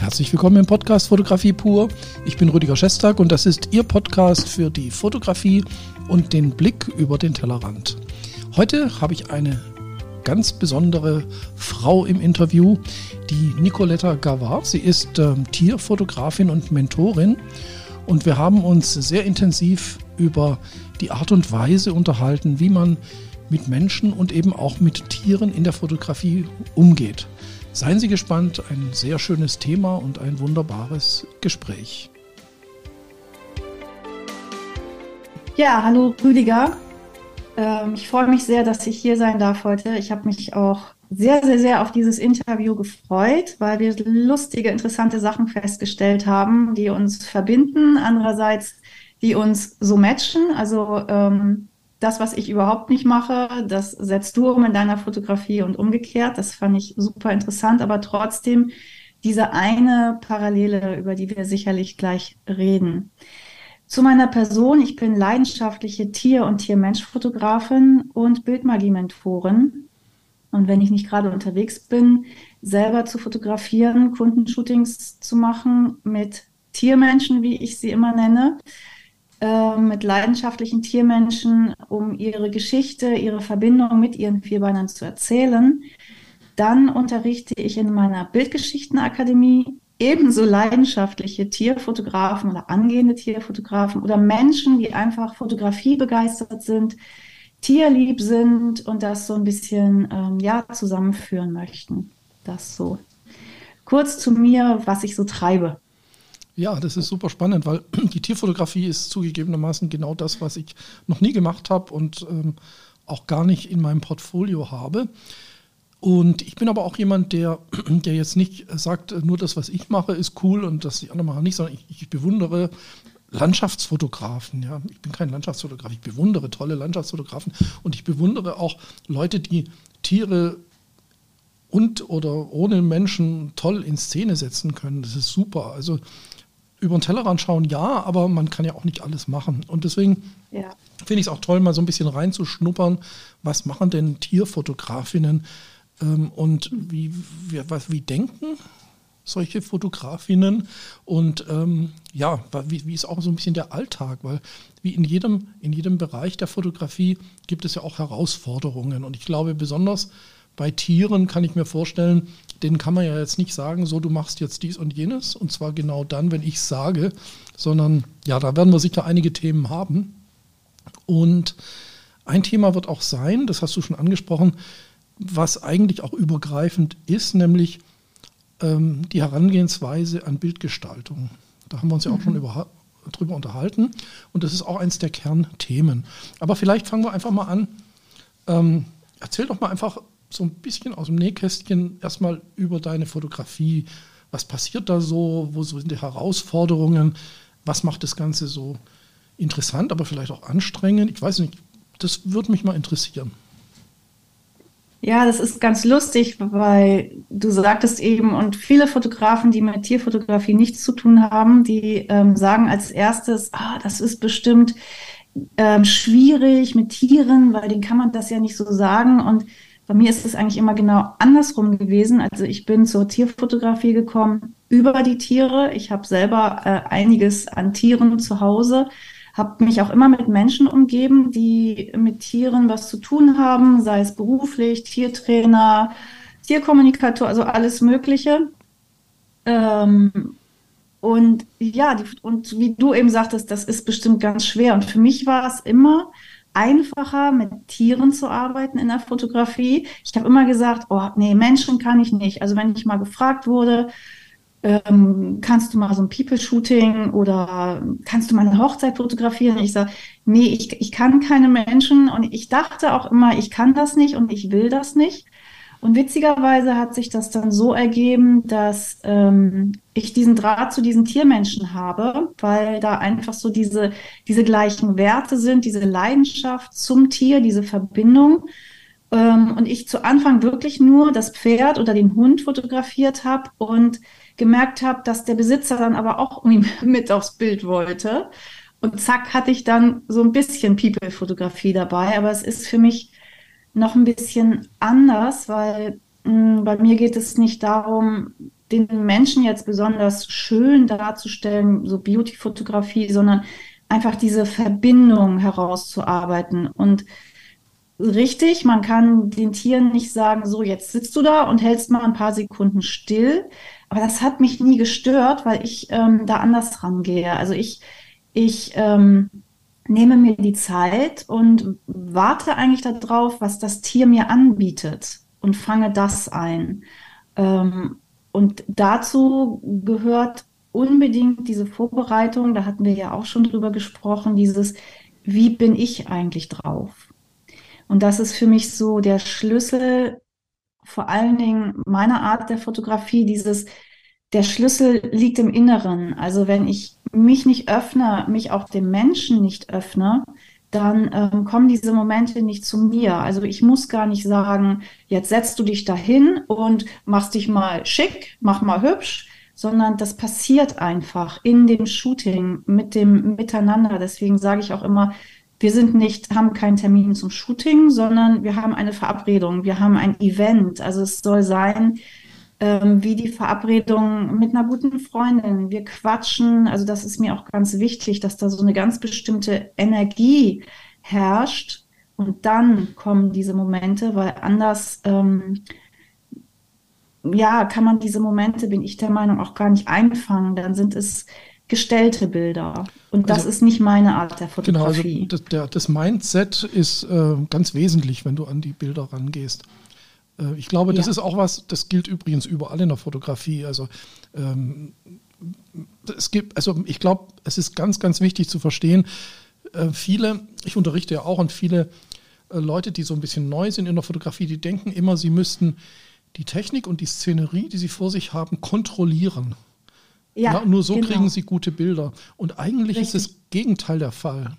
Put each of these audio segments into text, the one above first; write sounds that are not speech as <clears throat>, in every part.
Herzlich willkommen im Podcast Fotografie pur. Ich bin Rüdiger Schestag und das ist Ihr Podcast für die Fotografie und den Blick über den Tellerrand. Heute habe ich eine ganz besondere Frau im Interview, die Nicoletta Gavard. Sie ist äh, Tierfotografin und Mentorin und wir haben uns sehr intensiv über die Art und Weise unterhalten, wie man mit Menschen und eben auch mit Tieren in der Fotografie umgeht. Seien Sie gespannt, ein sehr schönes Thema und ein wunderbares Gespräch. Ja, hallo Rüdiger. Ähm, ich freue mich sehr, dass ich hier sein darf heute. Ich habe mich auch sehr, sehr, sehr auf dieses Interview gefreut, weil wir lustige, interessante Sachen festgestellt haben, die uns verbinden. Andererseits, die uns so matchen. Also ähm, das, was ich überhaupt nicht mache, das setzt du um in deiner Fotografie und umgekehrt. Das fand ich super interessant, aber trotzdem diese eine Parallele, über die wir sicherlich gleich reden. Zu meiner Person, ich bin leidenschaftliche Tier- und Tier-Mensch-Fotografin und Bildmagie-Mentorin. Und wenn ich nicht gerade unterwegs bin, selber zu fotografieren, Kundenshootings zu machen mit Tiermenschen, wie ich sie immer nenne, äh, mit leidenschaftlichen Tiermenschen, um ihre Geschichte, ihre Verbindung mit ihren Vierbeinern zu erzählen. Dann unterrichte ich in meiner Bildgeschichtenakademie ebenso leidenschaftliche Tierfotografen oder angehende Tierfotografen oder Menschen, die einfach Fotografie begeistert sind, tierlieb sind und das so ein bisschen ähm, ja zusammenführen möchten. Das so. Kurz zu mir, was ich so treibe. Ja, das ist super spannend, weil <clears throat> die Tierfotografie ist zugegebenermaßen genau das, was ich noch nie gemacht habe und ähm, auch gar nicht in meinem Portfolio habe. Und ich bin aber auch jemand, der, <clears throat> der jetzt nicht sagt, nur das, was ich mache, ist cool und das die anderen machen nicht, sondern ich, ich bewundere Landschaftsfotografen. Ja. Ich bin kein Landschaftsfotograf, ich bewundere tolle Landschaftsfotografen und ich bewundere auch Leute, die Tiere und oder ohne Menschen toll in Szene setzen können. Das ist super. Also über den Tellerrand schauen, ja, aber man kann ja auch nicht alles machen. Und deswegen ja. finde ich es auch toll, mal so ein bisschen reinzuschnuppern, was machen denn Tierfotografinnen ähm, und wie, wie, was, wie denken solche Fotografinnen und ähm, ja, wie, wie ist auch so ein bisschen der Alltag, weil wie in jedem, in jedem Bereich der Fotografie gibt es ja auch Herausforderungen und ich glaube besonders bei Tieren kann ich mir vorstellen, denen kann man ja jetzt nicht sagen, so du machst jetzt dies und jenes und zwar genau dann, wenn ich sage, sondern ja, da werden wir sicher einige Themen haben. Und ein Thema wird auch sein, das hast du schon angesprochen, was eigentlich auch übergreifend ist, nämlich ähm, die Herangehensweise an Bildgestaltung. Da haben wir uns ja auch mhm. schon über, drüber unterhalten und das ist auch eins der Kernthemen. Aber vielleicht fangen wir einfach mal an. Ähm, erzähl doch mal einfach so ein bisschen aus dem Nähkästchen erstmal über deine Fotografie. Was passiert da so? Wo sind die Herausforderungen? Was macht das Ganze so interessant, aber vielleicht auch anstrengend? Ich weiß nicht, das würde mich mal interessieren. Ja, das ist ganz lustig, weil du sagtest eben, und viele Fotografen, die mit Tierfotografie nichts zu tun haben, die ähm, sagen als erstes, ah, das ist bestimmt ähm, schwierig mit Tieren, weil denen kann man das ja nicht so sagen. Und bei mir ist es eigentlich immer genau andersrum gewesen. Also ich bin zur Tierfotografie gekommen über die Tiere. Ich habe selber äh, einiges an Tieren zu Hause, habe mich auch immer mit Menschen umgeben, die mit Tieren was zu tun haben, sei es beruflich, Tiertrainer, Tierkommunikator, also alles Mögliche. Ähm, und ja, die, und wie du eben sagtest, das ist bestimmt ganz schwer. Und für mich war es immer einfacher, mit Tieren zu arbeiten in der Fotografie. Ich habe immer gesagt, oh nee, Menschen kann ich nicht. Also wenn ich mal gefragt wurde, ähm, kannst du mal so ein People-Shooting oder kannst du mal eine Hochzeit fotografieren? Ich sage, nee, ich, ich kann keine Menschen und ich dachte auch immer, ich kann das nicht und ich will das nicht. Und witzigerweise hat sich das dann so ergeben, dass ähm, ich diesen Draht zu diesen Tiermenschen habe, weil da einfach so diese, diese gleichen Werte sind, diese Leidenschaft zum Tier, diese Verbindung. Ähm, und ich zu Anfang wirklich nur das Pferd oder den Hund fotografiert habe und gemerkt habe, dass der Besitzer dann aber auch <laughs> mit aufs Bild wollte. Und zack, hatte ich dann so ein bisschen People-Fotografie dabei. Aber es ist für mich noch ein bisschen anders, weil mh, hm, bei mir geht es nicht darum, den Menschen jetzt besonders schön darzustellen, so Beauty-Fotografie, sondern einfach diese Verbindung herauszuarbeiten. Und richtig, man kann den Tieren nicht sagen, so jetzt sitzt du da und hältst mal ein paar Sekunden still. Aber das hat mich nie gestört, weil ich ähm, da anders rangehe. Also ich, ich ähm, nehme mir die Zeit und warte eigentlich darauf, was das Tier mir anbietet und fange das ein. Ähm, und dazu gehört unbedingt diese Vorbereitung, da hatten wir ja auch schon drüber gesprochen, dieses, wie bin ich eigentlich drauf? Und das ist für mich so der Schlüssel, vor allen Dingen meiner Art der Fotografie, dieses, der Schlüssel liegt im Inneren. Also wenn ich mich nicht öffne, mich auch dem Menschen nicht öffne, dann ähm, kommen diese Momente nicht zu mir. Also ich muss gar nicht sagen, jetzt setzt du dich dahin und machst dich mal schick, mach mal hübsch, sondern das passiert einfach in dem Shooting mit dem Miteinander. Deswegen sage ich auch immer, wir sind nicht, haben keinen Termin zum Shooting, sondern wir haben eine Verabredung, wir haben ein Event. Also es soll sein, ähm, wie die Verabredung mit einer guten Freundin. Wir quatschen, also das ist mir auch ganz wichtig, dass da so eine ganz bestimmte Energie herrscht. Und dann kommen diese Momente, weil anders, ähm, ja, kann man diese Momente, bin ich der Meinung, auch gar nicht einfangen. Dann sind es gestellte Bilder. Und das also, ist nicht meine Art der Fotografie. Genau, also das, der, das Mindset ist äh, ganz wesentlich, wenn du an die Bilder rangehst. Äh, ich glaube, das ja. ist auch was, das gilt übrigens überall in der Fotografie. Also ähm, es gibt, also ich glaube, es ist ganz, ganz wichtig zu verstehen, äh, viele, ich unterrichte ja auch und viele äh, Leute, die so ein bisschen neu sind in der Fotografie, die denken immer, sie müssten die Technik und die Szenerie, die sie vor sich haben, kontrollieren. Ja, ja nur so genau. kriegen sie gute Bilder. Und eigentlich Richtig. ist das Gegenteil der Fall.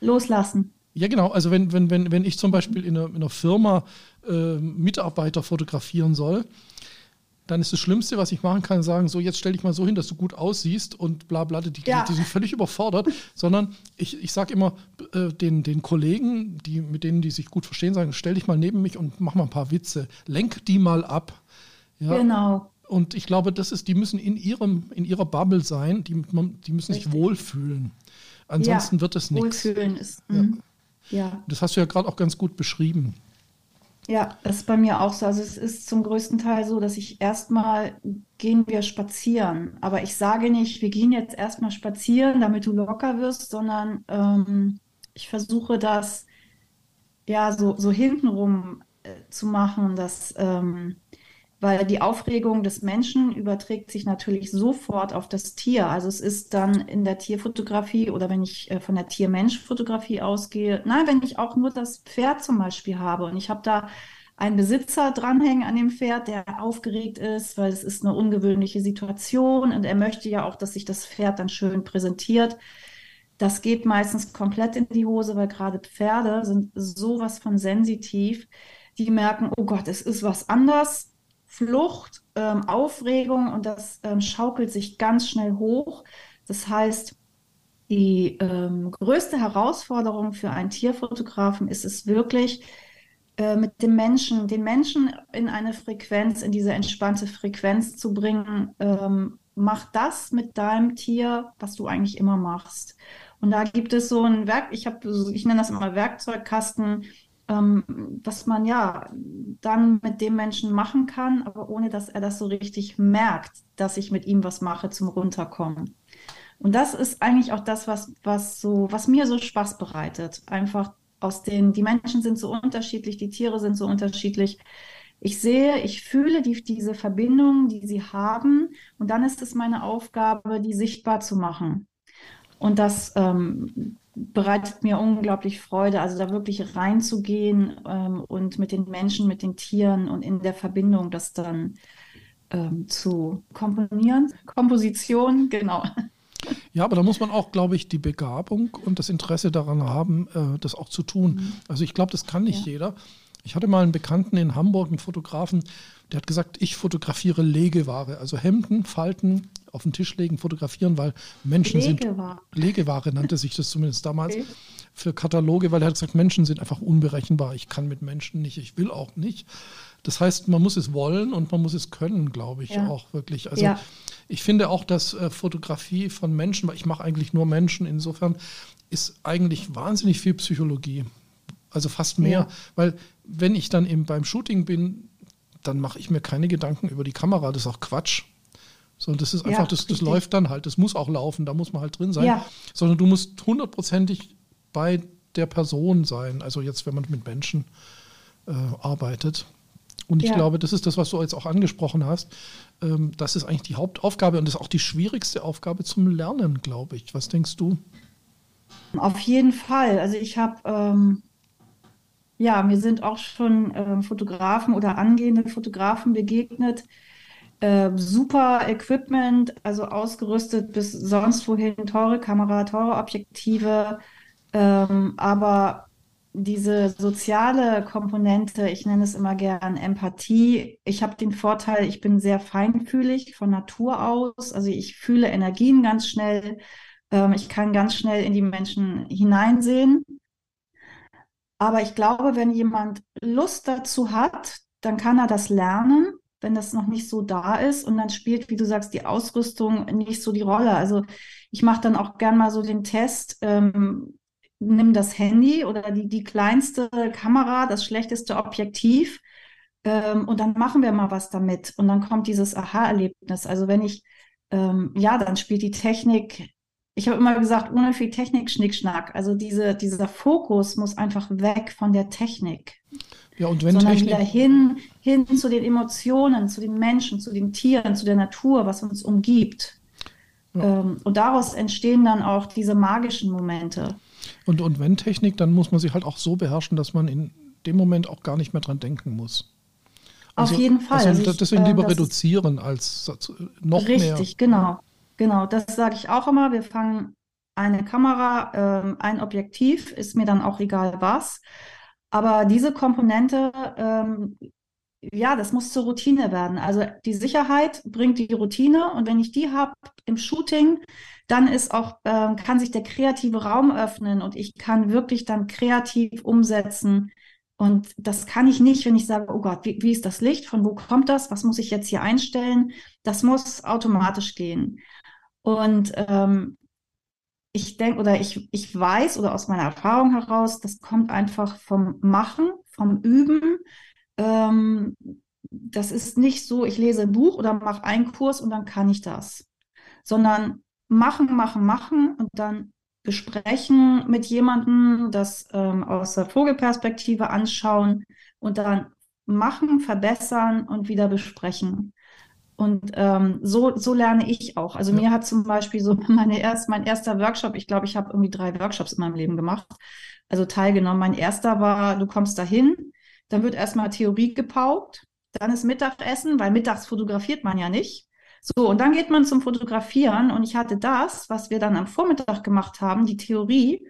Loslassen. Ja, genau. Also wenn, wenn, wenn, wenn ich zum Beispiel in einer, in einer Firma äh, Mitarbeiter fotografieren soll, dann ist das Schlimmste, was ich machen kann, sagen, so jetzt stell dich mal so hin, dass du gut aussiehst und bla bla, die, ja. die sind völlig überfordert, sondern ich, ich sage immer äh, den, den Kollegen, die, mit denen die sich gut verstehen, sagen, stell dich mal neben mich und mach mal ein paar Witze, lenk die mal ab. Ja? Genau. Und ich glaube, das ist, die müssen in ihrem, in ihrer Bubble sein, die, die müssen Richtig. sich wohlfühlen. Ansonsten ja, wird es nichts. Wohlfühlen ist. Ja. Ja. Das hast du ja gerade auch ganz gut beschrieben. Ja, das ist bei mir auch so. Also es ist zum größten Teil so, dass ich erstmal gehen wir spazieren. Aber ich sage nicht, wir gehen jetzt erstmal spazieren, damit du locker wirst, sondern ähm, ich versuche das ja so, so hintenrum äh, zu machen, dass ähm, weil die Aufregung des Menschen überträgt sich natürlich sofort auf das Tier. Also es ist dann in der Tierfotografie oder wenn ich äh, von der Tier-Mensch-Fotografie ausgehe, nein, wenn ich auch nur das Pferd zum Beispiel habe und ich habe da einen Besitzer dranhängen an dem Pferd, der aufgeregt ist, weil es ist eine ungewöhnliche Situation und er möchte ja auch, dass sich das Pferd dann schön präsentiert. Das geht meistens komplett in die Hose, weil gerade Pferde sind sowas von sensitiv. Die merken, oh Gott, es ist was anders Flucht, ähm, Aufregung und das ähm, schaukelt sich ganz schnell hoch. Das heißt, die ähm, größte Herausforderung für einen Tierfotografen ist es wirklich, äh, mit dem Menschen, den Menschen in eine Frequenz, in diese entspannte Frequenz zu bringen. Ähm, mach das mit deinem Tier, was du eigentlich immer machst. Und da gibt es so ein Werk, ich habe, ich nenne das immer Werkzeugkasten, ähm, was man ja dann mit dem Menschen machen kann, aber ohne dass er das so richtig merkt, dass ich mit ihm was mache zum Runterkommen. Und das ist eigentlich auch das, was, was so, was mir so Spaß bereitet. Einfach aus den, die Menschen sind so unterschiedlich, die Tiere sind so unterschiedlich. Ich sehe, ich fühle die, diese Verbindung, die sie haben. Und dann ist es meine Aufgabe, die sichtbar zu machen. Und das ähm, bereitet mir unglaublich Freude, also da wirklich reinzugehen ähm, und mit den Menschen, mit den Tieren und in der Verbindung das dann ähm, zu komponieren. Komposition, genau. Ja, aber da muss man auch, glaube ich, die Begabung und das Interesse daran haben, äh, das auch zu tun. Mhm. Also ich glaube, das kann nicht ja. jeder. Ich hatte mal einen Bekannten in Hamburg, einen Fotografen, der hat gesagt, ich fotografiere Legeware, also Hemden, Falten, auf den Tisch legen, fotografieren, weil Menschen Legeware. sind. Legeware nannte sich das zumindest damals. Okay. Für Kataloge, weil er hat gesagt, Menschen sind einfach unberechenbar. Ich kann mit Menschen nicht, ich will auch nicht. Das heißt, man muss es wollen und man muss es können, glaube ich, ja. auch wirklich. Also ja. ich finde auch, dass äh, Fotografie von Menschen, weil ich mache eigentlich nur Menschen, insofern ist eigentlich wahnsinnig viel Psychologie. Also fast mehr. Ja. Weil wenn ich dann eben beim Shooting bin, dann mache ich mir keine Gedanken über die Kamera. Das ist auch Quatsch. Sondern das ist einfach, ja, das, das läuft dann halt. Das muss auch laufen, da muss man halt drin sein. Ja. Sondern du musst hundertprozentig bei der Person sein. Also jetzt, wenn man mit Menschen äh, arbeitet. Und ich ja. glaube, das ist das, was du jetzt auch angesprochen hast. Ähm, das ist eigentlich die Hauptaufgabe und das ist auch die schwierigste Aufgabe zum Lernen, glaube ich. Was denkst du? Auf jeden Fall. Also ich habe, ähm, ja, mir sind auch schon äh, Fotografen oder angehende Fotografen begegnet. Äh, super Equipment, also ausgerüstet bis sonst wohin, teure Kamera, teure Objektive, ähm, aber diese soziale Komponente, ich nenne es immer gern Empathie. Ich habe den Vorteil, ich bin sehr feinfühlig von Natur aus. Also ich fühle Energien ganz schnell. Ähm, ich kann ganz schnell in die Menschen hineinsehen. Aber ich glaube, wenn jemand Lust dazu hat, dann kann er das lernen, wenn das noch nicht so da ist. Und dann spielt, wie du sagst, die Ausrüstung nicht so die Rolle. Also ich mache dann auch gern mal so den Test. Ähm, nimm das Handy oder die, die kleinste Kamera, das schlechteste Objektiv ähm, und dann machen wir mal was damit. Und dann kommt dieses Aha-Erlebnis. Also wenn ich, ähm, ja, dann spielt die Technik, ich habe immer gesagt, ohne viel Technik, Schnickschnack. Also diese, dieser Fokus muss einfach weg von der Technik. Ja, und wenn sondern Technik... wieder hin, hin zu den Emotionen, zu den Menschen, zu den Tieren, zu der Natur, was uns umgibt. Ja. Ähm, und daraus entstehen dann auch diese magischen Momente. Und, und wenn Technik, dann muss man sie halt auch so beherrschen, dass man in dem Moment auch gar nicht mehr dran denken muss. Also, Auf jeden Fall. Also, ich, deswegen lieber äh, reduzieren als noch richtig, mehr. Richtig, genau. Genau, das sage ich auch immer. Wir fangen eine Kamera, äh, ein Objektiv, ist mir dann auch egal was. Aber diese Komponente, ähm, ja, das muss zur Routine werden. Also die Sicherheit bringt die Routine und wenn ich die habe im Shooting, dann ist auch, äh, kann sich der kreative Raum öffnen und ich kann wirklich dann kreativ umsetzen. Und das kann ich nicht, wenn ich sage, oh Gott, wie, wie ist das Licht? Von wo kommt das? Was muss ich jetzt hier einstellen? Das muss automatisch gehen. Und ähm, ich denke oder ich, ich weiß oder aus meiner Erfahrung heraus, das kommt einfach vom Machen, vom Üben. Ähm, das ist nicht so, ich lese ein Buch oder mache einen Kurs und dann kann ich das, sondern machen, machen, machen und dann besprechen mit jemandem, das ähm, aus der Vogelperspektive anschauen und dann machen, verbessern und wieder besprechen. Und ähm, so, so lerne ich auch. Also ja. mir hat zum Beispiel so <laughs> meine erst, mein erster Workshop, ich glaube, ich habe irgendwie drei Workshops in meinem Leben gemacht, also teilgenommen. Mein erster war, du kommst dahin, dann wird erstmal Theorie gepaukt, dann ist Mittagessen, weil mittags fotografiert man ja nicht. So, und dann geht man zum Fotografieren und ich hatte das, was wir dann am Vormittag gemacht haben, die Theorie,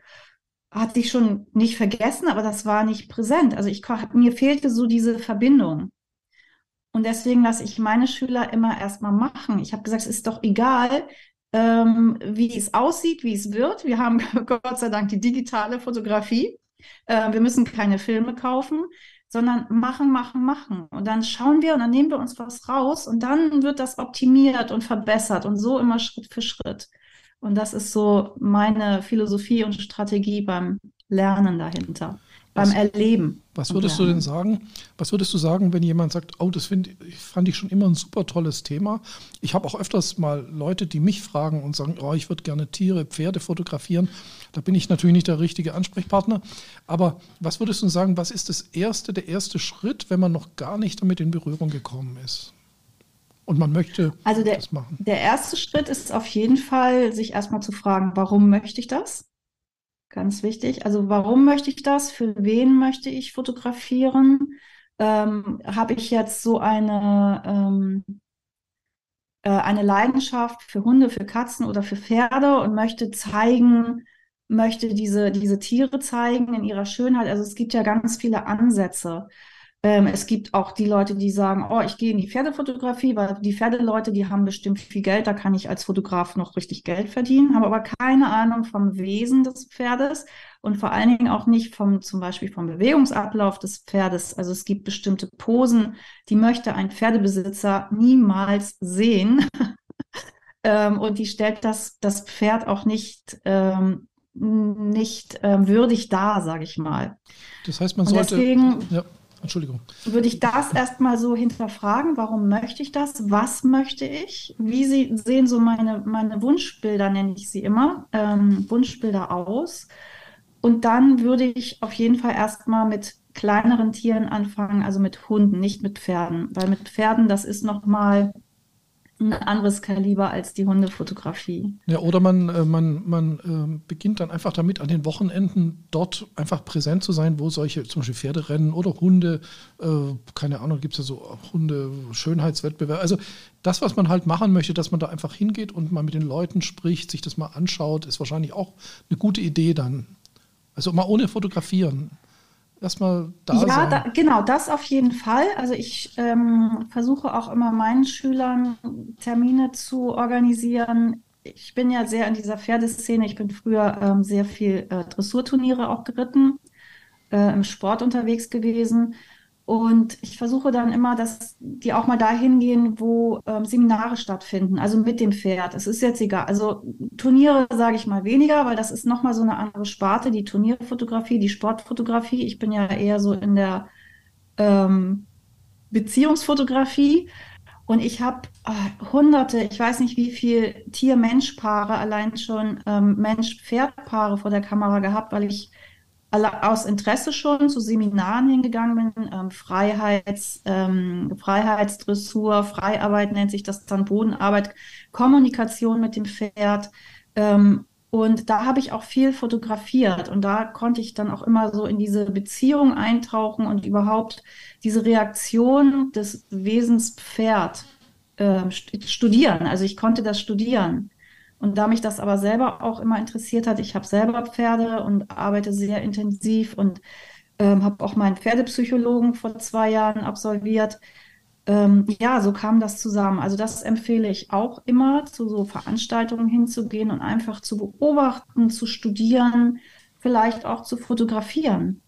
hatte ich schon nicht vergessen, aber das war nicht präsent. Also ich, mir fehlte so diese Verbindung. Und deswegen lasse ich meine Schüler immer erstmal machen. Ich habe gesagt, es ist doch egal, ähm, wie es aussieht, wie es wird. Wir haben <laughs> Gott sei Dank die digitale Fotografie. Äh, wir müssen keine Filme kaufen sondern machen, machen, machen. Und dann schauen wir und dann nehmen wir uns was raus und dann wird das optimiert und verbessert und so immer Schritt für Schritt. Und das ist so meine Philosophie und Strategie beim Lernen dahinter beim was, Erleben. Was würdest du denn sagen? Was würdest du sagen, wenn jemand sagt, oh, das find, fand ich schon immer ein super tolles Thema? Ich habe auch öfters mal Leute, die mich fragen und sagen, oh, ich würde gerne Tiere, Pferde fotografieren. Da bin ich natürlich nicht der richtige Ansprechpartner. Aber was würdest du sagen, was ist das erste, der erste Schritt, wenn man noch gar nicht damit in Berührung gekommen ist? Und man möchte also der, das machen. Der erste Schritt ist auf jeden Fall, sich erstmal zu fragen, warum möchte ich das? Ganz wichtig. Also warum möchte ich das? Für wen möchte ich fotografieren? Ähm, Habe ich jetzt so eine, ähm, äh, eine Leidenschaft für Hunde, für Katzen oder für Pferde und möchte zeigen, möchte diese, diese Tiere zeigen in ihrer Schönheit. Also es gibt ja ganz viele Ansätze. Ähm, es gibt auch die Leute, die sagen, oh, ich gehe in die Pferdefotografie, weil die Pferdeleute, die haben bestimmt viel Geld, da kann ich als Fotograf noch richtig Geld verdienen, haben aber keine Ahnung vom Wesen des Pferdes und vor allen Dingen auch nicht vom, zum Beispiel vom Bewegungsablauf des Pferdes. Also es gibt bestimmte Posen, die möchte ein Pferdebesitzer niemals sehen. <laughs> ähm, und die stellt das, das Pferd auch nicht, ähm, nicht ähm, würdig dar, sage ich mal. Das heißt, man sollte. Deswegen, ja Entschuldigung. Würde ich das erstmal so hinterfragen, warum möchte ich das? Was möchte ich? Wie sie, sehen so meine, meine Wunschbilder, nenne ich sie immer, ähm, Wunschbilder aus? Und dann würde ich auf jeden Fall erstmal mit kleineren Tieren anfangen, also mit Hunden, nicht mit Pferden. Weil mit Pferden, das ist nochmal ein anderes Kaliber als die Hundefotografie. Ja, oder man, äh, man, man äh, beginnt dann einfach damit, an den Wochenenden dort einfach präsent zu sein, wo solche zum Beispiel Pferderennen oder Hunde, äh, keine Ahnung, gibt es ja so Hunde-Schönheitswettbewerbe. Also das, was man halt machen möchte, dass man da einfach hingeht und mal mit den Leuten spricht, sich das mal anschaut, ist wahrscheinlich auch eine gute Idee dann. Also mal ohne fotografieren erstmal da ja, sein. Ja, genau, das auf jeden Fall. Also ich ähm, versuche auch immer meinen Schülern Termine zu organisieren. Ich bin ja sehr in dieser Pferdeszene. Ich bin früher ähm, sehr viel äh, Dressurturniere auch geritten, äh, im Sport unterwegs gewesen. Und ich versuche dann immer, dass die auch mal dahin gehen, wo ähm, Seminare stattfinden, also mit dem Pferd. Es ist jetzt egal. Also Turniere sage ich mal weniger, weil das ist nochmal so eine andere Sparte, die Turnierfotografie, die Sportfotografie. Ich bin ja eher so in der ähm, Beziehungsfotografie. Und ich habe äh, hunderte, ich weiß nicht wie viel Tier-Mensch-Paare, allein schon ähm, Mensch-Pferd-Paare vor der Kamera gehabt, weil ich aus Interesse schon zu Seminaren hingegangen bin, ähm, Freiheits, ähm, Freiheitsdressur, Freiarbeit nennt sich das dann, Bodenarbeit, Kommunikation mit dem Pferd. Ähm, und da habe ich auch viel fotografiert und da konnte ich dann auch immer so in diese Beziehung eintauchen und überhaupt diese Reaktion des Wesens Pferd äh, studieren. Also ich konnte das studieren. Und da mich das aber selber auch immer interessiert hat, ich habe selber Pferde und arbeite sehr intensiv und ähm, habe auch meinen Pferdepsychologen vor zwei Jahren absolviert. Ähm, ja, so kam das zusammen. Also das empfehle ich auch immer, zu so Veranstaltungen hinzugehen und einfach zu beobachten, zu studieren, vielleicht auch zu fotografieren.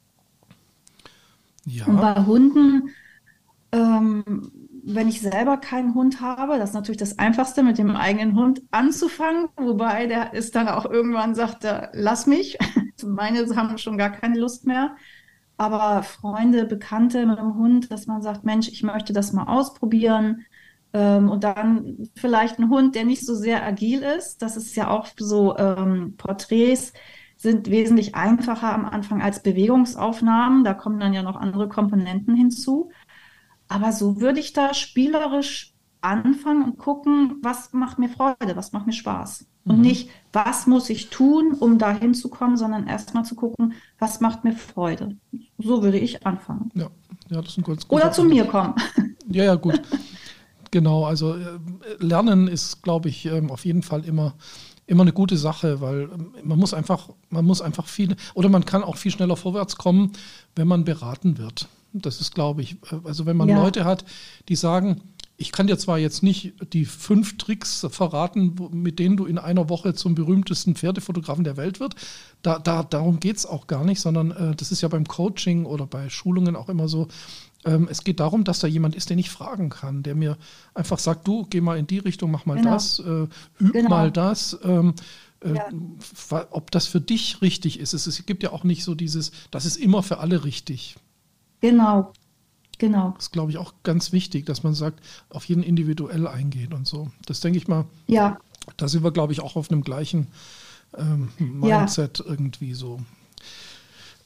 Ja. Und bei Hunden ähm, wenn ich selber keinen Hund habe, das ist natürlich das Einfachste, mit dem eigenen Hund anzufangen, wobei der ist dann auch irgendwann sagt, lass mich. <laughs> Meine haben schon gar keine Lust mehr. Aber Freunde, Bekannte mit dem Hund, dass man sagt, Mensch, ich möchte das mal ausprobieren. Ähm, und dann vielleicht ein Hund, der nicht so sehr agil ist. Das ist ja auch so ähm, Porträts sind wesentlich einfacher am Anfang als Bewegungsaufnahmen. Da kommen dann ja noch andere Komponenten hinzu. Aber so würde ich da spielerisch anfangen und gucken, was macht mir Freude, was macht mir Spaß. Und mhm. nicht, was muss ich tun, um da hinzukommen, sondern erstmal zu gucken, was macht mir Freude. So würde ich anfangen. Ja, ja das ist ein ganz Oder zu mir kommen. Ja, ja, gut. genau, also äh, Lernen ist, glaube ich, ähm, auf jeden Fall immer immer eine gute Sache, weil ähm, man muss einfach, man muss einfach viel, oder man kann auch viel schneller vorwärts kommen, wenn man beraten wird. Das ist, glaube ich, äh, also wenn man ja. Leute hat, die sagen, ich kann dir zwar jetzt nicht die fünf Tricks verraten, mit denen du in einer Woche zum berühmtesten Pferdefotografen der Welt wird. Da, da, darum geht es auch gar nicht, sondern äh, das ist ja beim Coaching oder bei Schulungen auch immer so. Ähm, es geht darum, dass da jemand ist, den ich fragen kann, der mir einfach sagt, du geh mal in die Richtung, mach mal genau. das, äh, üb genau. mal das. Ähm, äh, ja. ob das für dich richtig ist. Es, es gibt ja auch nicht so dieses, das ist immer für alle richtig. Genau, genau. Das ist, glaube ich, auch ganz wichtig, dass man sagt, auf jeden individuell eingeht und so. Das denke ich mal. Ja. Da sind wir, glaube ich, auch auf einem gleichen ähm, Mindset ja. irgendwie so.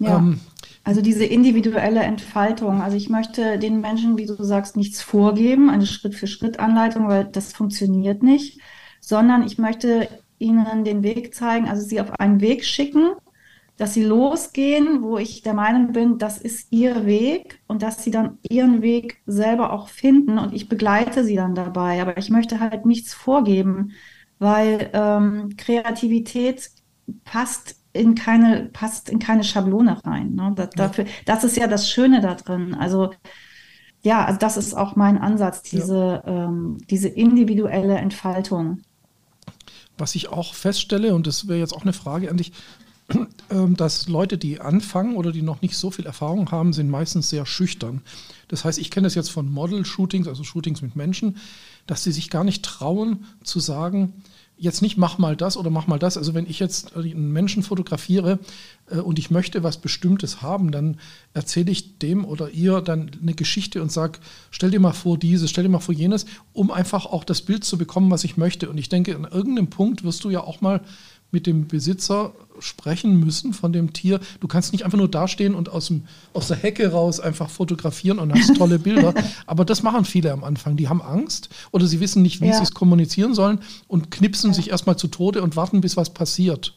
Ja. Ähm, also diese individuelle Entfaltung. Also ich möchte den Menschen, wie du sagst, nichts vorgeben, eine Schritt-für-Schritt-Anleitung, weil das funktioniert nicht, sondern ich möchte ihnen den Weg zeigen, also sie auf einen Weg schicken, dass sie losgehen, wo ich der Meinung bin, das ist ihr Weg und dass sie dann ihren Weg selber auch finden und ich begleite sie dann dabei. Aber ich möchte halt nichts vorgeben, weil ähm, Kreativität passt in keine, passt in keine Schablone rein. Ne? Das, dafür, das ist ja das Schöne da drin. Also ja, also das ist auch mein Ansatz, diese, ja. ähm, diese individuelle Entfaltung. Was ich auch feststelle, und das wäre jetzt auch eine Frage an dich, <clears throat> dass Leute, die anfangen oder die noch nicht so viel Erfahrung haben, sind meistens sehr schüchtern. Das heißt, ich kenne das jetzt von Model-Shootings, also Shootings mit Menschen, dass sie sich gar nicht trauen zu sagen, jetzt nicht mach mal das oder mach mal das. Also wenn ich jetzt einen Menschen fotografiere äh, und ich möchte was Bestimmtes haben, dann erzähle ich dem oder ihr dann eine Geschichte und sage, stell dir mal vor dieses, stell dir mal vor jenes, um einfach auch das Bild zu bekommen, was ich möchte. Und ich denke, an irgendeinem Punkt wirst du ja auch mal mit dem Besitzer sprechen müssen von dem Tier. Du kannst nicht einfach nur dastehen und aus, dem, aus der Hecke raus einfach fotografieren und hast tolle Bilder. <laughs> Aber das machen viele am Anfang. Die haben Angst oder sie wissen nicht, wie ja. sie es kommunizieren sollen und knipsen ja. sich erstmal zu Tode und warten, bis was passiert.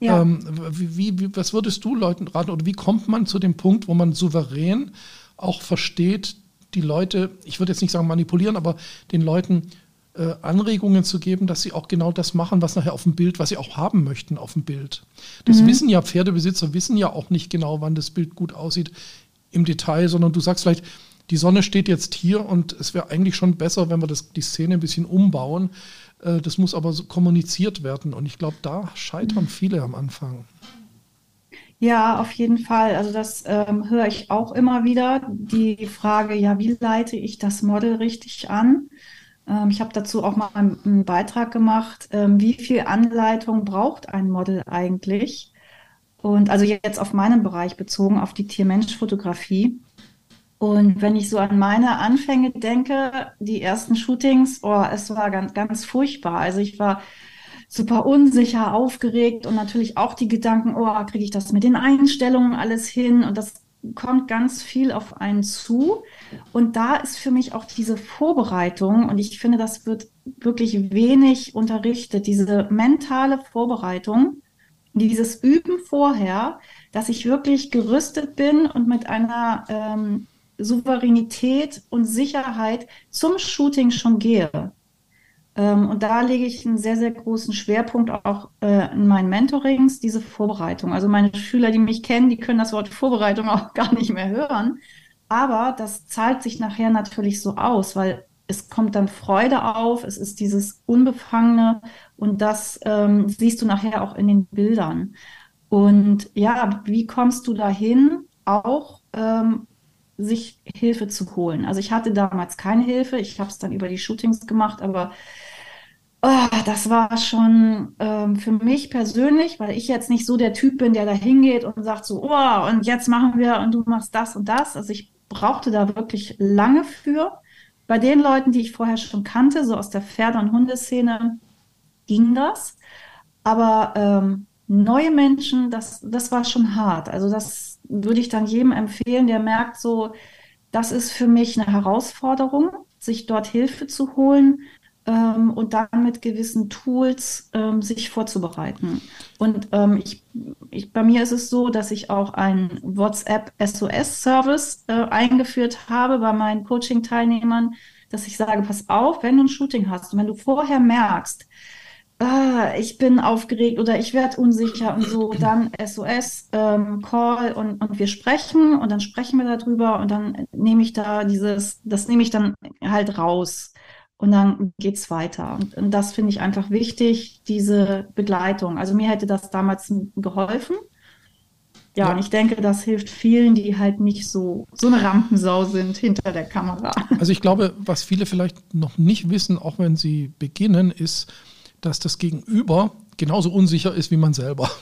Ja. Ähm, wie, wie, was würdest du Leuten raten oder wie kommt man zu dem Punkt, wo man souverän auch versteht, die Leute, ich würde jetzt nicht sagen manipulieren, aber den Leuten äh, Anregungen zu geben, dass sie auch genau das machen, was nachher auf dem Bild, was sie auch haben möchten auf dem Bild. Das mhm. wissen ja Pferdebesitzer, wissen ja auch nicht genau, wann das Bild gut aussieht im Detail, sondern du sagst vielleicht, die Sonne steht jetzt hier und es wäre eigentlich schon besser, wenn wir das, die Szene ein bisschen umbauen. Äh, das muss aber so kommuniziert werden und ich glaube, da scheitern mhm. viele am Anfang. Ja, auf jeden Fall. Also das ähm, höre ich auch immer wieder. Die Frage, ja, wie leite ich das Model richtig an? Ähm, ich habe dazu auch mal einen Beitrag gemacht, ähm, wie viel Anleitung braucht ein Model eigentlich? Und also jetzt auf meinen Bereich bezogen, auf die Tier-Mensch-Fotografie. Und wenn ich so an meine Anfänge denke, die ersten Shootings, oh, es war ganz, ganz furchtbar. Also ich war super unsicher, aufgeregt und natürlich auch die Gedanken, oh, kriege ich das mit den Einstellungen alles hin? Und das kommt ganz viel auf einen zu. Und da ist für mich auch diese Vorbereitung, und ich finde, das wird wirklich wenig unterrichtet, diese mentale Vorbereitung, dieses Üben vorher, dass ich wirklich gerüstet bin und mit einer ähm, Souveränität und Sicherheit zum Shooting schon gehe. Ähm, und da lege ich einen sehr, sehr großen Schwerpunkt auch äh, in meinen Mentorings, diese Vorbereitung. Also meine Schüler, die mich kennen, die können das Wort Vorbereitung <laughs> auch gar nicht mehr hören. Aber das zahlt sich nachher natürlich so aus, weil es kommt dann Freude auf, es ist dieses Unbefangene und das ähm, siehst du nachher auch in den Bildern. Und ja, wie kommst du dahin, auch ähm, sich Hilfe zu holen? Also ich hatte damals keine Hilfe, ich habe es dann über die Shootings gemacht, aber Oh, das war schon ähm, für mich persönlich, weil ich jetzt nicht so der Typ bin, der da hingeht und sagt so, oh, und jetzt machen wir und du machst das und das. Also ich brauchte da wirklich lange für. Bei den Leuten, die ich vorher schon kannte, so aus der Pferde- und Hundeszene, ging das. Aber ähm, neue Menschen, das, das war schon hart. Also das würde ich dann jedem empfehlen, der merkt so, das ist für mich eine Herausforderung, sich dort Hilfe zu holen ähm, und dann mit gewissen Tools ähm, sich vorzubereiten. Und ähm, ich, ich, bei mir ist es so, dass ich auch einen WhatsApp SOS-Service äh, eingeführt habe bei meinen Coaching-Teilnehmern, dass ich sage, pass auf, wenn du ein Shooting hast und wenn du vorher merkst, äh, ich bin aufgeregt oder ich werde unsicher und so, dann SOS, ähm, Call und, und wir sprechen und dann sprechen wir darüber und dann nehme ich da dieses, das nehme ich dann halt raus und dann geht's weiter. Und, und das finde ich einfach wichtig, diese Begleitung. Also mir hätte das damals geholfen. Ja, ja, und ich denke, das hilft vielen, die halt nicht so, so eine Rampensau sind hinter der Kamera. <laughs> Also ich glaube, was viele vielleicht noch nicht wissen, auch wenn sie beginnen, ist, dass das Gegenüber genauso unsicher ist wie man selber. <laughs>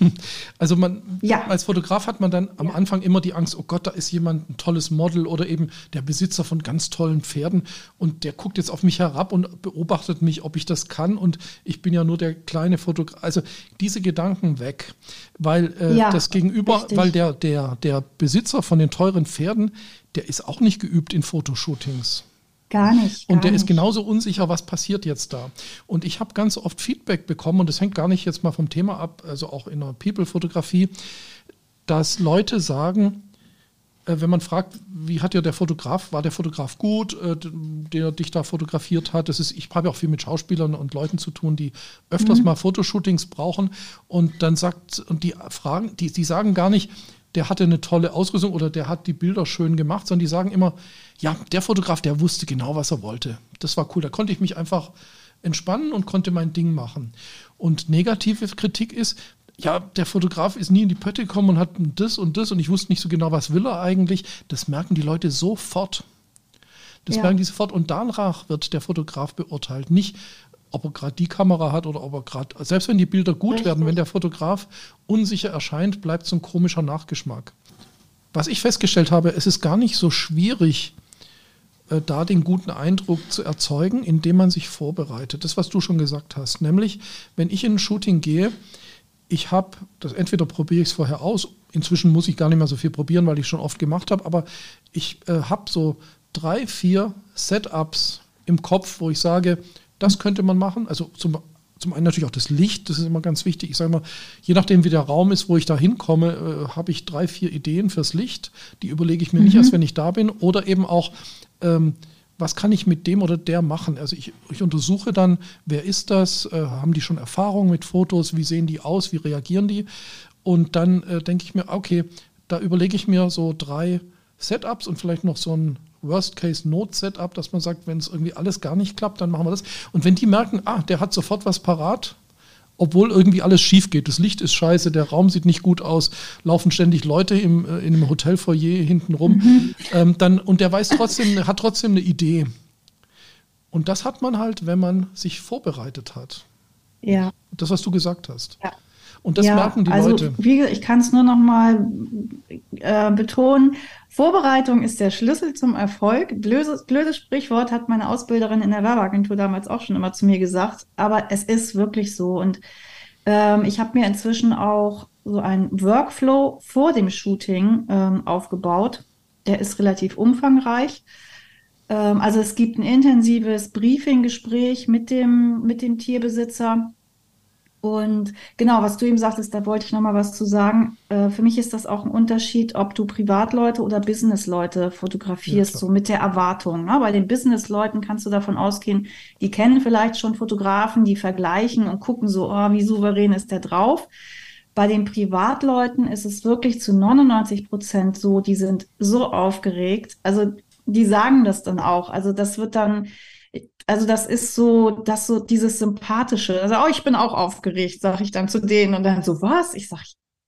Also man ja. als Fotograf hat man dann am ja. Anfang immer die Angst, oh Gott, da ist jemand ein tolles Model oder eben der Besitzer von ganz tollen Pferden und der guckt jetzt auf mich herab und beobachtet mich, ob ich das kann und ich bin ja nur der kleine Fotograf. Also diese Gedanken weg, weil äh, ja, das Gegenüber, richtig. weil der, der, der Besitzer von den teuren Pferden, der ist auch nicht geübt in Fotoshootings. Gar nicht. Gar und der nicht. ist genauso unsicher, was passiert jetzt da. Und ich habe ganz oft Feedback bekommen, und das hängt gar nicht jetzt mal vom Thema ab, also auch in der People-Fotografie, dass Leute sagen, äh, wenn man fragt, wie hat dir der Fotograf, war der Fotograf gut, äh, der dich da fotografiert hat? Das ist, ich habe ja auch viel mit Schauspielern und Leuten zu tun, die öfters mhm. mal Fotoshootings brauchen und dann sagt, und die fragen, die, die sagen gar nicht, der hatte eine tolle Ausrüstung oder der hat die Bilder schön gemacht, sondern die sagen immer, ja, der Fotograf, der wusste genau, was er wollte. Das war cool. Da konnte ich mich einfach entspannen und konnte mein Ding machen. Und negative Kritik ist, ja, der Fotograf ist nie in die Pötte gekommen und hat das und das und ich wusste nicht so genau, was will er eigentlich. Das merken die Leute sofort. Das ja. merken die sofort und danach wird der Fotograf beurteilt. Nicht, ob er gerade die Kamera hat oder ob er gerade, selbst wenn die Bilder gut Richtig. werden, wenn der Fotograf unsicher erscheint, bleibt so ein komischer Nachgeschmack. Was ich festgestellt habe, es ist gar nicht so schwierig, äh, da den guten Eindruck zu erzeugen, indem man sich vorbereitet. Das, was du schon gesagt hast. Nämlich, wenn ich in ein Shooting gehe, ich habe, das entweder probiere ich es vorher aus, inzwischen muss ich gar nicht mehr so viel probieren, weil ich schon oft gemacht habe, aber ich äh, habe so drei, vier Setups im Kopf, wo ich sage, das könnte man machen. Also zum, zum einen natürlich auch das Licht, das ist immer ganz wichtig. Ich sage mal, je nachdem, wie der Raum ist, wo ich da hinkomme, äh, habe ich drei, vier Ideen fürs Licht. Die überlege ich mir mhm. nicht erst, wenn ich da bin. Oder eben auch, ähm, was kann ich mit dem oder der machen? Also ich, ich untersuche dann, wer ist das? Äh, haben die schon Erfahrung mit Fotos? Wie sehen die aus? Wie reagieren die? Und dann äh, denke ich mir, okay, da überlege ich mir so drei Setups und vielleicht noch so ein Worst-Case-Not-Setup, dass man sagt, wenn es irgendwie alles gar nicht klappt, dann machen wir das. Und wenn die merken, ah, der hat sofort was parat, obwohl irgendwie alles schief geht. Das Licht ist scheiße, der Raum sieht nicht gut aus, laufen ständig Leute im, äh, in einem Hotelfoyer hinten rum. Mhm. Ähm, dann, und der weiß trotzdem, <laughs> hat trotzdem eine Idee. Und das hat man halt, wenn man sich vorbereitet hat. Ja. Das, was du gesagt hast. Ja. Und das ja, merken die also, Leute. Wie, ich kann es nur noch mal äh, betonen. Vorbereitung ist der Schlüssel zum Erfolg. Blödes, blödes Sprichwort hat meine Ausbilderin in der Werbeagentur damals auch schon immer zu mir gesagt. Aber es ist wirklich so. Und ähm, ich habe mir inzwischen auch so einen Workflow vor dem Shooting ähm, aufgebaut. Der ist relativ umfangreich. Ähm, also es gibt ein intensives Briefinggespräch mit dem, mit dem Tierbesitzer und genau, was du eben sagtest, da wollte ich noch mal was zu sagen. Äh, für mich ist das auch ein Unterschied, ob du Privatleute oder Businessleute fotografierst, ja, so mit der Erwartung. Ne? Bei den Businessleuten kannst du davon ausgehen, die kennen vielleicht schon Fotografen, die vergleichen und gucken so, oh, wie souverän ist der drauf. Bei den Privatleuten ist es wirklich zu 99 Prozent so, die sind so aufgeregt. Also die sagen das dann auch. Also das wird dann, also das ist so, das so dieses sympathische. Also oh, ich bin auch aufgeregt, sage ich dann zu denen und dann so was. Ich sage,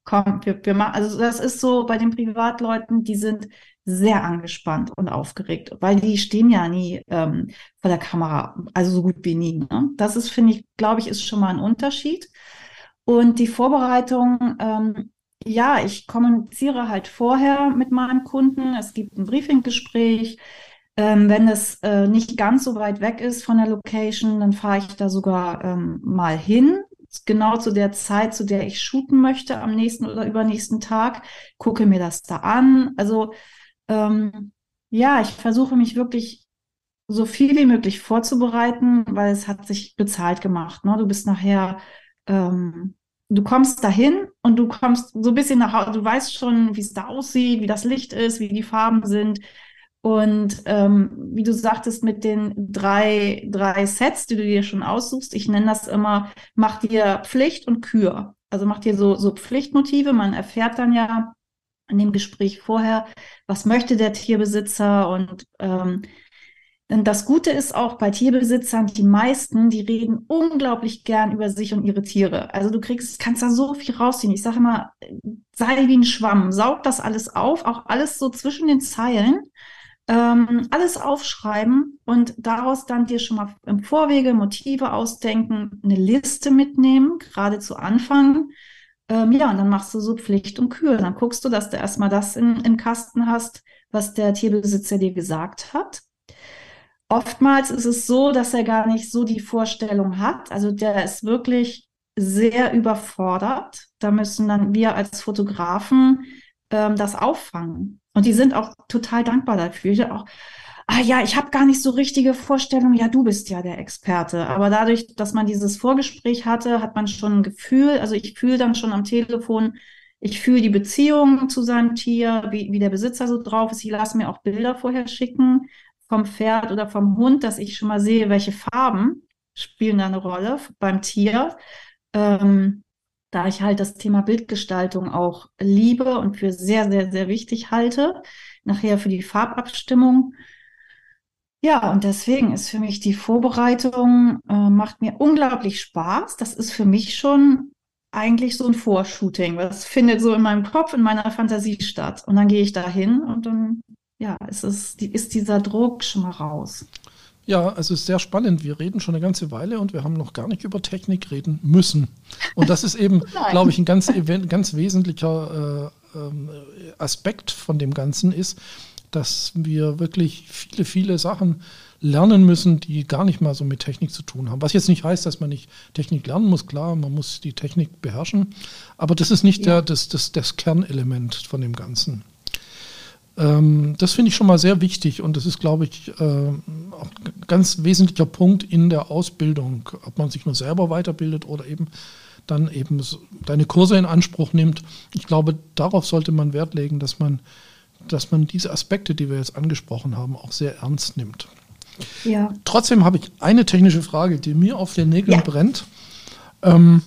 komm, wir, wir machen. Also das ist so bei den Privatleuten, die sind sehr angespannt und aufgeregt, weil die stehen ja nie ähm, vor der Kamera, also so gut wie nie. Ne? Das ist, finde ich, glaube ich, ist schon mal ein Unterschied. Und die Vorbereitung, ähm, ja, ich kommuniziere halt vorher mit meinem Kunden. Es gibt ein Briefinggespräch. Ähm, wenn es äh, nicht ganz so weit weg ist von der Location, dann fahre ich da sogar ähm, mal hin, genau zu der Zeit, zu der ich shooten möchte, am nächsten oder übernächsten Tag, gucke mir das da an. Also ähm, ja, ich versuche mich wirklich so viel wie möglich vorzubereiten, weil es hat sich bezahlt gemacht. Ne? Du bist nachher, ähm, du kommst dahin und du kommst so ein bisschen nach Hause, du weißt schon, wie es da aussieht, wie das Licht ist, wie die Farben sind, und ähm, wie du sagtest, mit den drei, drei Sets, die du dir schon aussuchst, ich nenne das immer, mach dir Pflicht und Kür. Also mach dir so, so Pflichtmotive. Man erfährt dann ja in dem Gespräch vorher, was möchte der Tierbesitzer und ähm, denn das Gute ist auch bei Tierbesitzern, die meisten, die reden unglaublich gern über sich und ihre Tiere. Also du kriegst, kannst da so viel rausziehen. Ich sage immer, sei wie ein Schwamm, saug das alles auf, auch alles so zwischen den Zeilen ähm, alles aufschreiben und daraus dann dir schon mal im Vorwege Motive ausdenken, eine Liste mitnehmen, gerade zu Anfang. Ähm, ja, und dann machst du so Pflicht und Kür. Dann guckst du, dass du erstmal das in, im Kasten hast, was der Tierbesitzer dir gesagt hat. Oftmals ist es so, dass er gar nicht so die Vorstellung hat. Also der ist wirklich sehr überfordert. Da müssen dann wir als Fotografen ähm, das auffangen. Und die sind auch total dankbar dafür. Auch, ah ja, ich habe gar nicht so richtige Vorstellungen. Ja, du bist ja der Experte. Aber dadurch, dass man dieses Vorgespräch hatte, hat man schon ein Gefühl, also ich fühle dann schon am Telefon, Ich fühle die Beziehung zu seinem Tier, wie, wie der Besitzer so drauf ist. Ich lasse mir auch Bilder vorher schicken vom Pferd oder vom Hund, dass ich schon mal sehe, welche Farben spielen da eine Rolle beim Tier. Ähm, da ich halt das Thema Bildgestaltung auch liebe und für sehr, sehr, sehr wichtig halte, nachher für die Farbabstimmung. Ja, und deswegen ist für mich die Vorbereitung, äh, macht mir unglaublich Spaß. Das ist für mich schon eigentlich so ein Vorshooting. Das findet so in meinem Kopf, in meiner Fantasie statt. Und dann gehe ich da hin und dann, ja, ist, es, ist dieser Druck schon mal raus. Ja, also es ist sehr spannend. Wir reden schon eine ganze Weile und wir haben noch gar nicht über Technik reden müssen. Und das ist eben, <laughs> glaube ich, ein ganz, ganz wesentlicher äh, ähm, Aspekt von dem Ganzen ist, dass wir wirklich viele, viele Sachen lernen müssen, die gar nicht mal so mit Technik zu tun haben. Was jetzt nicht heißt, dass man nicht Technik lernen muss, klar, man muss die Technik beherrschen, aber das ist nicht ja. der, das, das, das Kernelement von dem Ganzen. Ähm, das finde ich schon mal sehr wichtig und das ist, glaube ich, äh, auch ein ganz wesentlicher Punkt in der Ausbildung, ob man sich nur selber weiterbildet oder eben dann eben deine Kurse in Anspruch nimmt. Ich glaube, darauf sollte man Wert legen, dass man, dass man diese Aspekte, die wir jetzt angesprochen haben, auch sehr ernst nimmt. Ja. Trotzdem habe ich eine technische Frage, die mir auf den Nägeln ja. brennt. Ähm,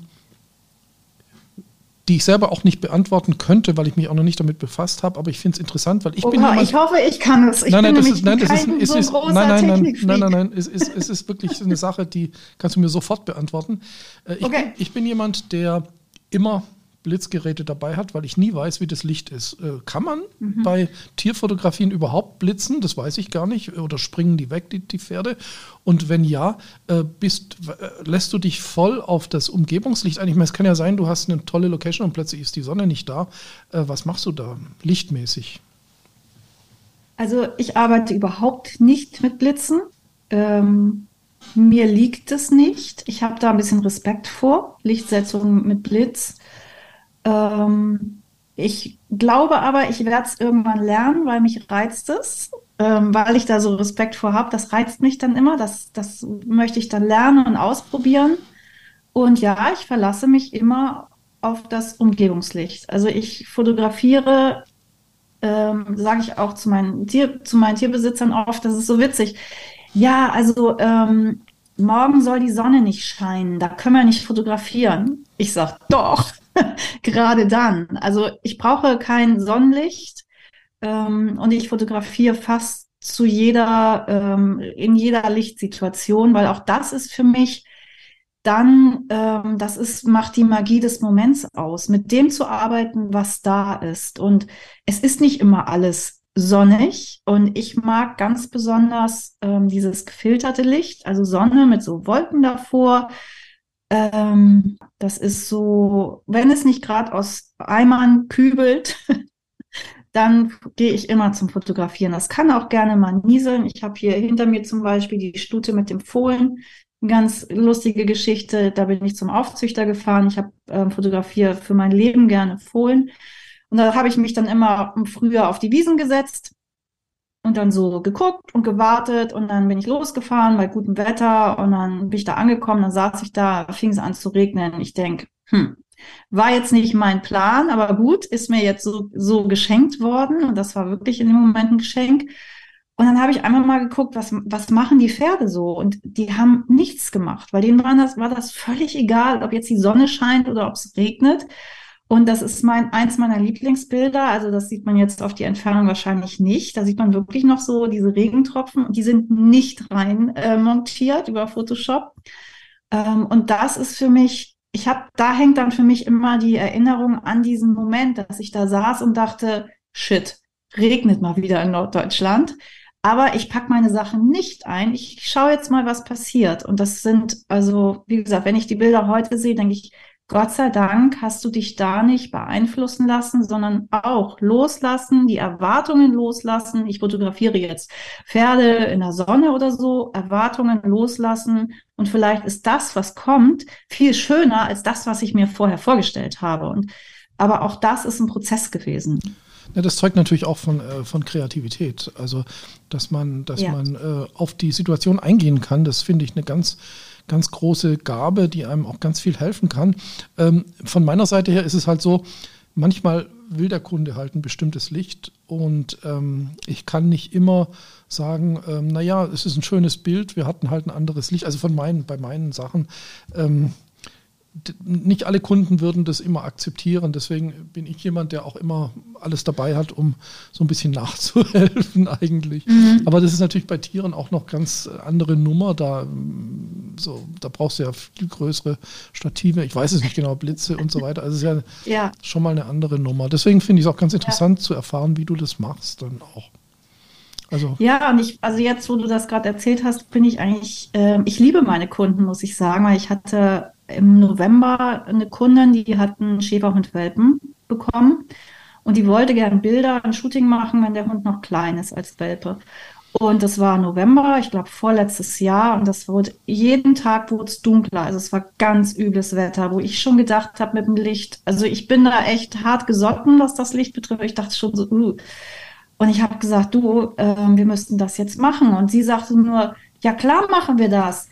die ich selber auch nicht beantworten könnte, weil ich mich auch noch nicht damit befasst habe, aber ich finde es interessant, weil ich Oha, bin jemand, ich hoffe, ich kann es. Ich nein, nein, das ist, nein, das ist, ist, ist nein, nein, nein, nein, nein, nein, es ist, es ist wirklich eine Sache, die kannst du mir sofort beantworten. Äh, ich, okay. ich bin jemand, der immer Blitzgeräte dabei hat, weil ich nie weiß, wie das Licht ist. Äh, kann man mhm. bei Tierfotografien überhaupt blitzen? Das weiß ich gar nicht. Oder springen die weg, die, die Pferde? Und wenn ja, äh, bist, äh, lässt du dich voll auf das Umgebungslicht ein? Ich meine, es kann ja sein, du hast eine tolle Location und plötzlich ist die Sonne nicht da. Äh, was machst du da lichtmäßig? Also ich arbeite überhaupt nicht mit Blitzen. Ähm, mir liegt es nicht. Ich habe da ein bisschen Respekt vor. Lichtsetzung mit Blitz. Ähm, ich glaube aber, ich werde es irgendwann lernen, weil mich reizt es, ähm, weil ich da so Respekt vor habe. Das reizt mich dann immer. Das, das möchte ich dann lernen und ausprobieren. Und ja, ich verlasse mich immer auf das Umgebungslicht. Also ich fotografiere, ähm, sage ich auch zu meinen, Tier, zu meinen Tierbesitzern oft, das ist so witzig. Ja, also ähm, morgen soll die Sonne nicht scheinen, da können wir nicht fotografieren. Ich sage, doch, <laughs> gerade dann. Also ich brauche kein Sonnenlicht ähm, und ich fotografiere fast zu jeder, ähm, in jeder Lichtsituation, weil auch das ist für mich dann, ähm, das ist, macht die Magie des Moments aus, mit dem zu arbeiten, was da ist. Und es ist nicht immer alles sonnig und ich mag ganz besonders ähm, dieses gefilterte Licht, also Sonne mit so Wolken davor, ähm, das ist so, wenn es nicht gerade aus Eimern kübelt, <laughs> dann gehe ich immer zum Fotografieren. Das kann auch gerne mal nieseln. Ich habe hier hinter mir zum Beispiel die Stute mit dem Fohlen. Ganz lustige Geschichte. Da bin ich zum Aufzüchter gefahren. Ich habe ähm, fotografiere für mein Leben gerne Fohlen. Und da habe ich mich dann immer früher auf die Wiesen gesetzt und dann so geguckt und gewartet und dann bin ich losgefahren bei gutem Wetter und dann bin ich da angekommen, dann saß ich da, fing es an zu regnen. Ich denke, hm, war jetzt nicht mein Plan, aber gut, ist mir jetzt so, so geschenkt worden und das war wirklich in dem Moment ein Geschenk. Und dann habe ich einmal mal geguckt, was, was machen die Pferde so? Und die haben nichts gemacht, weil denen war das, war das völlig egal, ob jetzt die Sonne scheint oder ob es regnet. Und das ist mein, eins meiner Lieblingsbilder. Also das sieht man jetzt auf die Entfernung wahrscheinlich nicht. Da sieht man wirklich noch so diese Regentropfen die sind nicht rein äh, montiert über Photoshop. Ähm, und das ist für mich, ich habe, da hängt dann für mich immer die Erinnerung an diesen Moment, dass ich da saß und dachte, shit, regnet mal wieder in Norddeutschland. Aber ich pack meine Sachen nicht ein. Ich schaue jetzt mal, was passiert. Und das sind, also, wie gesagt, wenn ich die Bilder heute sehe, denke ich, Gott sei Dank hast du dich da nicht beeinflussen lassen, sondern auch loslassen, die Erwartungen loslassen. Ich fotografiere jetzt Pferde in der Sonne oder so, Erwartungen loslassen. Und vielleicht ist das, was kommt, viel schöner als das, was ich mir vorher vorgestellt habe. Und, aber auch das ist ein Prozess gewesen. Ja, das zeugt natürlich auch von, äh, von Kreativität. Also, dass man, dass ja. man äh, auf die Situation eingehen kann, das finde ich eine ganz ganz große Gabe, die einem auch ganz viel helfen kann. Ähm, von meiner Seite her ist es halt so, manchmal will der Kunde halt ein bestimmtes Licht und ähm, ich kann nicht immer sagen, ähm, naja, es ist ein schönes Bild, wir hatten halt ein anderes Licht. Also von meinen, bei meinen Sachen, ähm, nicht alle Kunden würden das immer akzeptieren. Deswegen bin ich jemand, der auch immer alles dabei hat, um so ein bisschen <laughs> nachzuhelfen eigentlich. Mhm. Aber das ist natürlich bei Tieren auch noch ganz andere Nummer. Da, so, da brauchst du ja viel größere Stative. Ich weiß es nicht genau, Blitze und so weiter. Also es ist ja, ja. schon mal eine andere Nummer. Deswegen finde ich es auch ganz interessant ja. zu erfahren, wie du das machst dann auch. Also. Ja, und ich, also jetzt, wo du das gerade erzählt hast, bin ich eigentlich, äh, ich liebe meine Kunden, muss ich sagen, weil ich hatte im November eine Kundin, die hat einen Schäferhund-Welpen bekommen und die wollte gerne Bilder, ein Shooting machen, wenn der Hund noch klein ist als Welpe. Und das war November, ich glaube vorletztes Jahr, und das wurde jeden Tag wurde es dunkler. Also es war ganz übles Wetter, wo ich schon gedacht habe mit dem Licht. Also ich bin da echt hart gesotten, was das Licht betrifft. Ich dachte schon so, uh. Und ich habe gesagt, du, äh, wir müssten das jetzt machen. Und sie sagte nur, ja klar machen wir das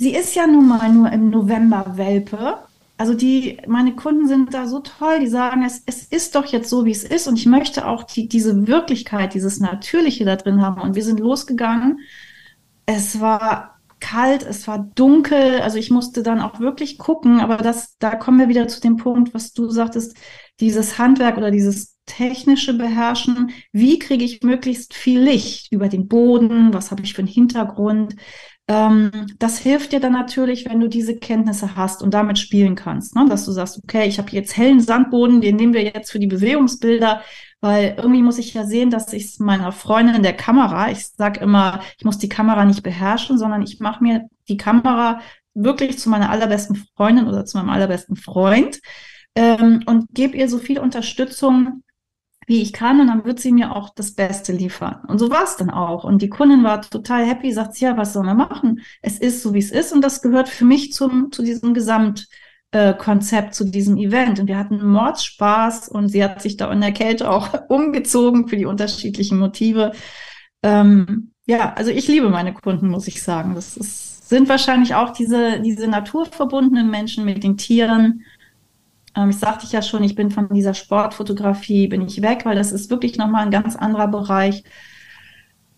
sie ist ja nun mal nur im November Welpe. Also die, meine Kunden sind da so toll, die sagen, es, es ist doch jetzt so, wie es ist und ich möchte auch die, diese Wirklichkeit, dieses Natürliche da drin haben. Und wir sind losgegangen. Es war kalt, es war dunkel, also ich musste dann auch wirklich gucken, aber das, da kommen wir wieder zu dem Punkt, was du sagtest, dieses Handwerk oder dieses technische Beherrschen. Wie kriege ich möglichst viel Licht über den Boden? Was habe ich für einen Hintergrund? Ähm, das hilft dir dann natürlich, wenn du diese Kenntnisse hast und damit spielen kannst, ne? dass du sagst, okay, ich habe jetzt hellen Sandboden, den nehmen wir jetzt für die Bewegungsbilder, weil irgendwie muss ich ja sehen, dass ich meiner Freundin der Kamera, ich sage immer, ich muss die Kamera nicht beherrschen, sondern ich mache mir die Kamera wirklich zu meiner allerbesten Freundin oder zu meinem allerbesten Freund ähm, und gebe ihr so viel Unterstützung, wie ich kann und dann wird sie mir auch das Beste liefern. Und so war es dann auch. Und die Kundin war total happy, sagt sie, ja, was sollen wir machen? Es ist so, wie es ist und das gehört für mich zum, zu diesem Gesamtkonzept, äh, zu diesem Event. Und wir hatten Mordspaß und sie hat sich da in der Kälte auch <laughs> umgezogen für die unterschiedlichen Motive. Ähm, ja, also ich liebe meine Kunden, muss ich sagen. Das ist, sind wahrscheinlich auch diese, diese naturverbundenen Menschen mit den Tieren, ich sagte ja schon, ich bin von dieser Sportfotografie, bin ich weg, weil das ist wirklich nochmal ein ganz anderer Bereich.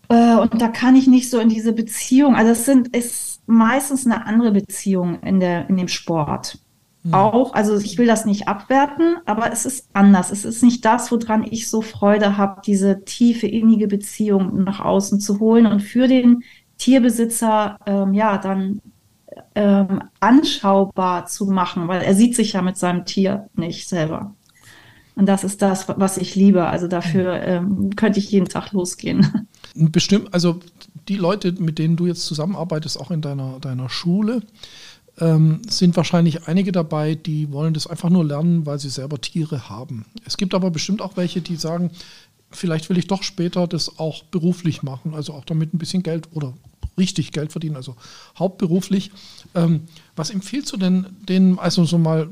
Äh, und da kann ich nicht so in diese Beziehung, also es sind, ist meistens eine andere Beziehung in der, in dem Sport. Mhm. Auch, also ich will das nicht abwerten, aber es ist anders. Es ist nicht das, woran ich so Freude habe, diese tiefe, innige Beziehung nach außen zu holen und für den Tierbesitzer, ähm, ja, dann ähm, anschaubar zu machen, weil er sieht sich ja mit seinem Tier nicht selber. Und das ist das, was ich liebe. Also dafür ähm, könnte ich jeden Tag losgehen. Bestimmt, also die Leute, mit denen du jetzt zusammenarbeitest, auch in deiner, deiner Schule, ähm, sind wahrscheinlich einige dabei, die wollen das einfach nur lernen, weil sie selber Tiere haben. Es gibt aber bestimmt auch welche, die sagen, vielleicht will ich doch später das auch beruflich machen, also auch damit ein bisschen Geld oder richtig Geld verdienen, also hauptberuflich. Ähm, was empfiehlst du denn denen, also so mal,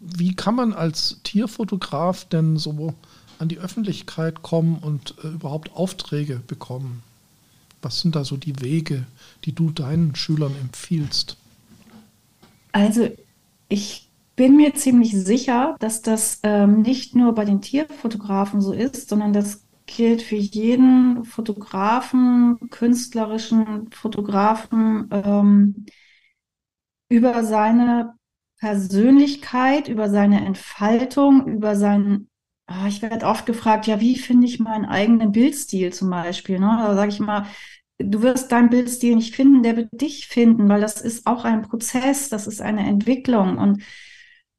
wie kann man als Tierfotograf denn so an die Öffentlichkeit kommen und äh, überhaupt Aufträge bekommen? Was sind da so die Wege, die du deinen Schülern empfiehlst? Also ich bin mir ziemlich sicher, dass das ähm, nicht nur bei den Tierfotografen so ist, sondern das gilt für jeden Fotografen, künstlerischen Fotografen, ähm, über seine Persönlichkeit, über seine Entfaltung, über seinen, oh, ich werde oft gefragt, ja, wie finde ich meinen eigenen Bildstil zum Beispiel? Ne? Da sage ich mal, du wirst deinen Bildstil nicht finden, der wird dich finden, weil das ist auch ein Prozess, das ist eine Entwicklung und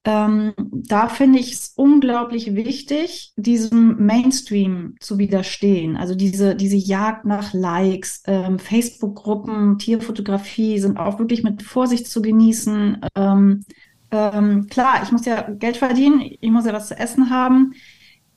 ähm, da finde ich es unglaublich wichtig, diesem Mainstream zu widerstehen. Also diese, diese Jagd nach Likes, ähm, Facebook-Gruppen, Tierfotografie sind auch wirklich mit Vorsicht zu genießen. Ähm, ähm klar, ich muss ja Geld verdienen, ich muss ja was zu essen haben.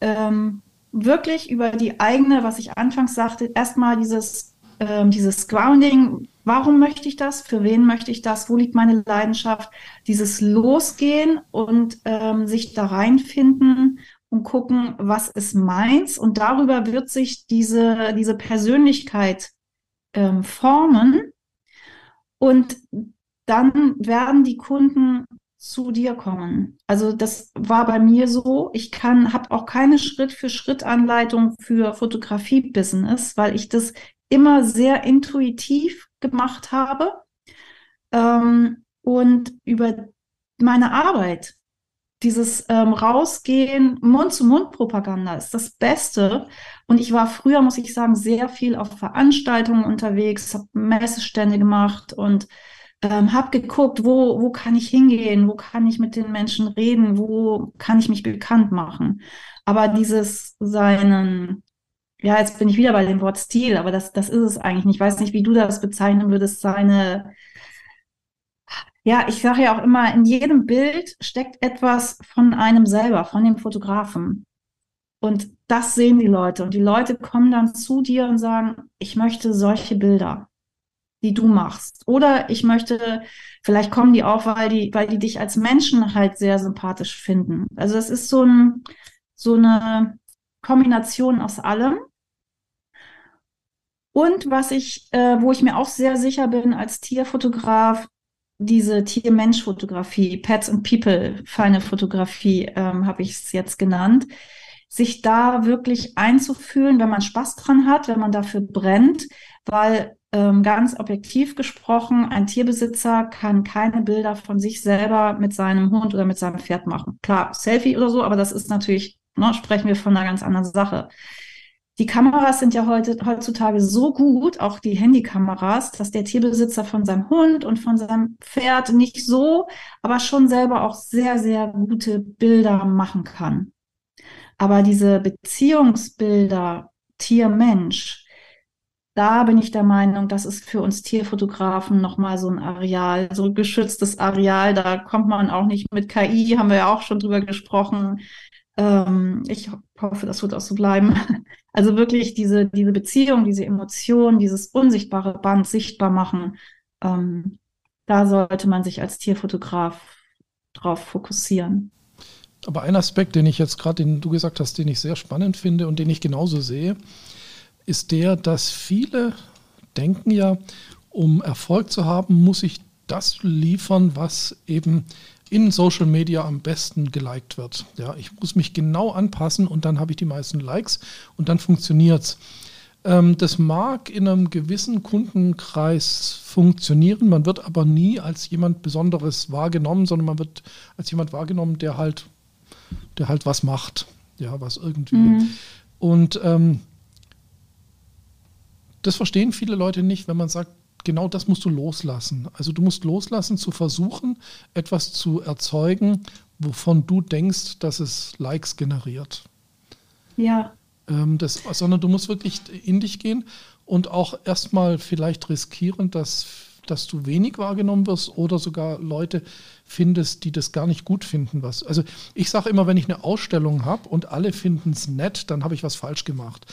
Ähm, wirklich über die eigene, was ich anfangs sagte, erstmal dieses, ähm, dieses Grounding, Warum möchte ich das? Für wen möchte ich das? Wo liegt meine Leidenschaft? Dieses Losgehen und ähm, sich da reinfinden und gucken, was ist meins? Und darüber wird sich diese, diese Persönlichkeit ähm, formen. Und dann werden die Kunden zu dir kommen. Also das war bei mir so. Ich kann, habe auch keine Schritt-für-Schritt-Anleitung für Fotografie-Business, weil ich das immer sehr intuitiv gemacht habe ähm, und über meine Arbeit. Dieses ähm, Rausgehen, Mund-zu-Mund-Propaganda ist das Beste. Und ich war früher, muss ich sagen, sehr viel auf Veranstaltungen unterwegs, habe Messestände gemacht und ähm, habe geguckt, wo, wo kann ich hingehen, wo kann ich mit den Menschen reden, wo kann ich mich bekannt machen. Aber dieses seinen, ja, jetzt bin ich wieder bei dem Wort Stil, aber das, das ist es eigentlich nicht. Ich weiß nicht, wie du das bezeichnen würdest, seine, ja, ich sage ja auch immer, in jedem Bild steckt etwas von einem selber, von dem Fotografen. Und das sehen die Leute. Und die Leute kommen dann zu dir und sagen, ich möchte solche Bilder die du machst. Oder ich möchte, vielleicht kommen die auch, weil die, weil die dich als Menschen halt sehr sympathisch finden. Also es ist so ein, so eine Kombination aus allem. Und was ich, äh, wo ich mir auch sehr sicher bin als Tierfotograf, diese Tier-Mensch-Fotografie, Pets and People, feine Fotografie, ähm, habe ich es jetzt genannt, sich da wirklich einzufühlen, wenn man Spaß dran hat, wenn man dafür brennt, weil ähm, ganz objektiv gesprochen, ein Tierbesitzer kann keine Bilder von sich selber mit seinem Hund oder mit seinem Pferd machen. Klar, Selfie oder so, aber das ist natürlich, ne, sprechen wir von einer ganz anderen Sache. Die Kameras sind ja heute, heutzutage so gut, auch die Handykameras, dass der Tierbesitzer von seinem Hund und von seinem Pferd nicht so, aber schon selber auch sehr, sehr gute Bilder machen kann. Aber diese Beziehungsbilder Tier-Mensch, da bin ich der Meinung, das ist für uns Tierfotografen nochmal so ein Areal, so ein geschütztes Areal. Da kommt man auch nicht mit KI, haben wir ja auch schon drüber gesprochen. Ähm, ich hoffe, das wird auch so bleiben. <laughs> Also wirklich diese, diese Beziehung, diese Emotion, dieses unsichtbare Band sichtbar machen. Ähm, da sollte man sich als Tierfotograf drauf fokussieren. Aber ein Aspekt, den ich jetzt gerade, den du gesagt hast, den ich sehr spannend finde und den ich genauso sehe, ist der, dass viele denken ja, um Erfolg zu haben, muss ich das liefern, was eben in Social Media am besten geliked wird. Ja, ich muss mich genau anpassen und dann habe ich die meisten Likes und dann funktioniert es. Ähm, das mag in einem gewissen Kundenkreis funktionieren, man wird aber nie als jemand Besonderes wahrgenommen, sondern man wird als jemand wahrgenommen, der halt, der halt was macht. Ja, was irgendwie. Mhm. Und ähm, das verstehen viele Leute nicht, wenn man sagt, genau das musst du loslassen. Also du musst loslassen zu versuchen, etwas zu erzeugen, wovon du denkst, dass es Likes generiert. Ja. Ähm, das, sondern du musst wirklich in dich gehen und auch erstmal vielleicht riskieren, dass, dass du wenig wahrgenommen wirst oder sogar Leute findest, die das gar nicht gut finden. Was. Also ich sage immer, wenn ich eine Ausstellung habe und alle finden es nett, dann habe ich was falsch gemacht.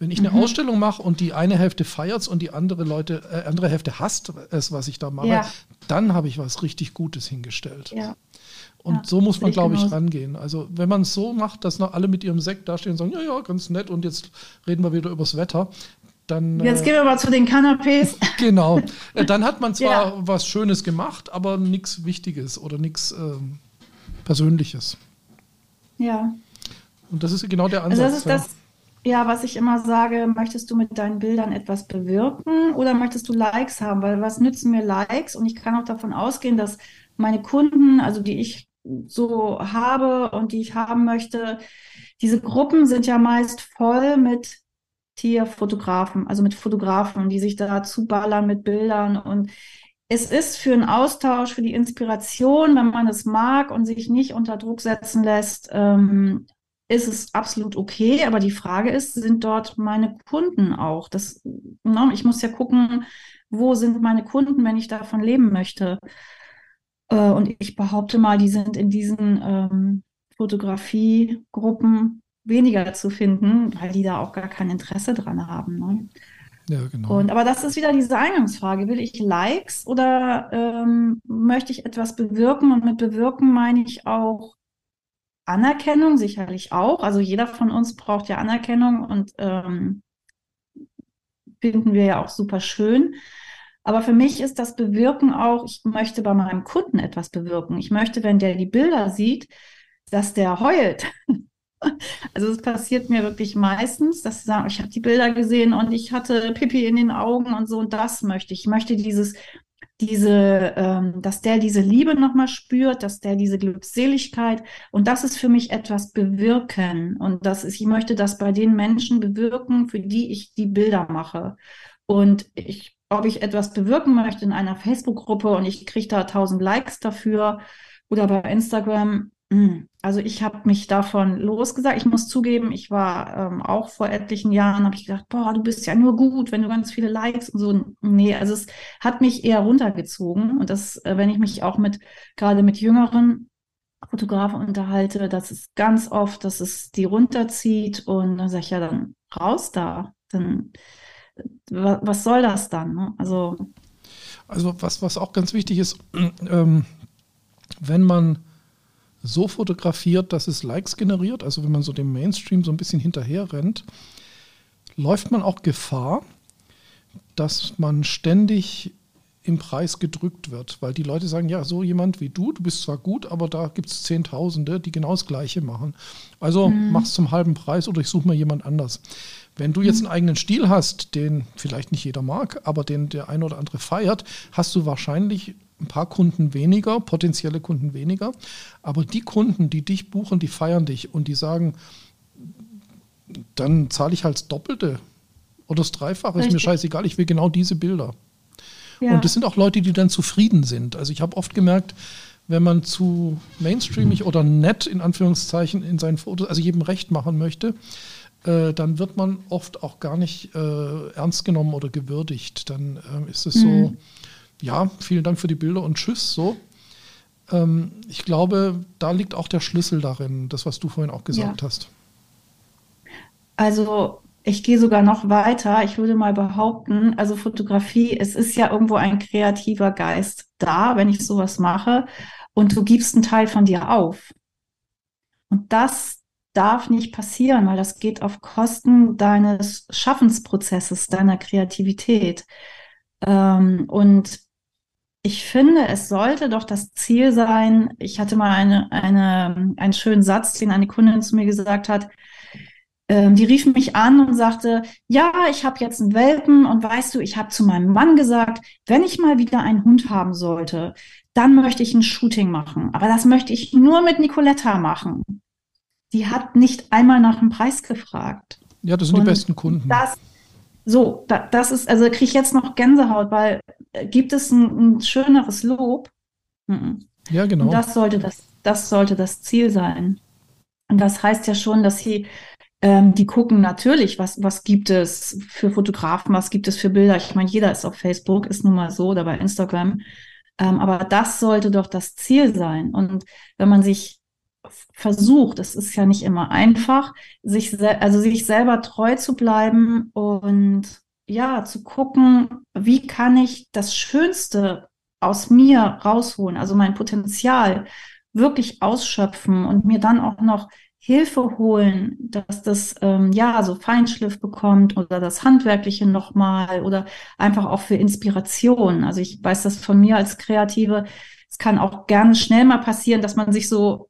Wenn ich eine mhm. Ausstellung mache und die eine Hälfte feiert und die andere Leute, äh, andere Hälfte hasst es, was ich da mache, ja. dann habe ich was richtig Gutes hingestellt. Ja. Und ja, so muss man, glaube ich, rangehen. Also wenn man es so macht, dass noch alle mit ihrem Sekt dastehen und sagen, ja, ja, ganz nett und jetzt reden wir wieder übers Wetter, dann, Jetzt äh, gehen wir mal zu den Kanapés. <laughs> Genau. Äh, dann hat man zwar ja. was Schönes gemacht, aber nichts Wichtiges oder nichts ähm, Persönliches. Ja. Und das ist genau der Ansatz. Also das ist das, ja, was ich immer sage, möchtest du mit deinen Bildern etwas bewirken oder möchtest du Likes haben? Weil was nützen mir Likes? Und ich kann auch davon ausgehen, dass meine Kunden, also die ich so habe und die ich haben möchte, diese Gruppen sind ja meist voll mit Tierfotografen, also mit Fotografen, die sich da zuballern mit Bildern und es ist für einen Austausch, für die Inspiration, wenn man es mag und sich nicht unter Druck setzen lässt, ähm, ist es absolut okay. Aber die Frage ist, sind dort meine Kunden auch? Das, ne, ich muss ja gucken, wo sind meine Kunden, wenn ich davon leben möchte. Äh, und ich behaupte mal, die sind in diesen ähm, Fotografiegruppen weniger zu finden, weil die da auch gar kein Interesse dran haben. Ne? Ja, genau. Und, aber das ist wieder diese Eingangsfrage. Will ich Likes oder ähm, möchte ich etwas bewirken? Und mit bewirken meine ich auch Anerkennung sicherlich auch. Also jeder von uns braucht ja Anerkennung und ähm, finden wir ja auch super schön. Aber für mich ist das Bewirken auch, ich möchte bei meinem Kunden etwas bewirken. Ich möchte, wenn der die Bilder sieht, dass der heult. <laughs> Also es passiert mir wirklich meistens, dass sie sagen, ich habe die Bilder gesehen und ich hatte Pipi in den Augen und so und das möchte ich. Ich möchte dieses, diese, ähm, dass der diese Liebe nochmal spürt, dass der diese Glückseligkeit und das ist für mich etwas bewirken und das ist, ich möchte das bei den Menschen bewirken, für die ich die Bilder mache. Und ich, ob ich etwas bewirken möchte in einer Facebook-Gruppe und ich kriege da tausend Likes dafür oder bei Instagram. Also ich habe mich davon losgesagt. Ich muss zugeben, ich war ähm, auch vor etlichen Jahren, habe ich gedacht, boah, du bist ja nur gut, wenn du ganz viele Likes und so. Nee, also es hat mich eher runtergezogen. Und das, äh, wenn ich mich auch mit, gerade mit jüngeren Fotografen unterhalte, das ist ganz oft, dass es die runterzieht und dann sage ich, ja, dann raus da. Dann, was soll das dann? Ne? Also, also was, was auch ganz wichtig ist, ähm, wenn man so fotografiert, dass es Likes generiert, also wenn man so dem Mainstream so ein bisschen hinterher rennt, läuft man auch Gefahr, dass man ständig im Preis gedrückt wird, weil die Leute sagen, ja, so jemand wie du, du bist zwar gut, aber da gibt es Zehntausende, die genau das Gleiche machen. Also mhm. mach's zum halben Preis oder ich suche mal jemand anders. Wenn du jetzt einen eigenen Stil hast, den vielleicht nicht jeder mag, aber den der ein oder andere feiert, hast du wahrscheinlich ein paar Kunden weniger, potenzielle Kunden weniger. Aber die Kunden, die dich buchen, die feiern dich und die sagen, dann zahle ich halt das Doppelte oder das Dreifache, Richtig. ist mir scheißegal, ich will genau diese Bilder. Ja. Und das sind auch Leute, die dann zufrieden sind. Also ich habe oft gemerkt, wenn man zu mainstreamig oder nett in Anführungszeichen in seinen Fotos, also jedem recht machen möchte, äh, dann wird man oft auch gar nicht äh, ernst genommen oder gewürdigt. Dann äh, ist es mhm. so, ja, vielen Dank für die Bilder und tschüss, so. Ähm, ich glaube, da liegt auch der Schlüssel darin, das, was du vorhin auch gesagt ja. hast. Also ich gehe sogar noch weiter. Ich würde mal behaupten, also Fotografie, es ist ja irgendwo ein kreativer Geist da, wenn ich sowas mache und du gibst einen Teil von dir auf. Und das darf nicht passieren, weil das geht auf Kosten deines Schaffensprozesses, deiner Kreativität. Ähm, und ich finde, es sollte doch das Ziel sein. Ich hatte mal eine, eine, einen schönen Satz, den eine Kundin zu mir gesagt hat. Ähm, die rief mich an und sagte, ja, ich habe jetzt einen Welpen und weißt du, ich habe zu meinem Mann gesagt, wenn ich mal wieder einen Hund haben sollte, dann möchte ich ein Shooting machen. Aber das möchte ich nur mit Nicoletta machen. Die hat nicht einmal nach dem Preis gefragt. Ja, das sind und die besten Kunden. Das, so, da, das ist, also kriege ich jetzt noch Gänsehaut, weil gibt es ein, ein schöneres Lob? Mhm. Ja, genau. Und das sollte das, das sollte das Ziel sein. Und das heißt ja schon, dass sie, ähm, die gucken natürlich, was, was gibt es für Fotografen, was gibt es für Bilder. Ich meine, jeder ist auf Facebook, ist nun mal so, oder bei Instagram. Ähm, aber das sollte doch das Ziel sein. Und wenn man sich versucht, es ist ja nicht immer einfach, sich, also sich selber treu zu bleiben und ja, zu gucken, wie kann ich das Schönste aus mir rausholen, also mein Potenzial wirklich ausschöpfen und mir dann auch noch Hilfe holen, dass das ähm, ja so Feinschliff bekommt oder das Handwerkliche nochmal oder einfach auch für Inspiration. Also ich weiß das von mir als Kreative. Es kann auch gerne schnell mal passieren, dass man sich so,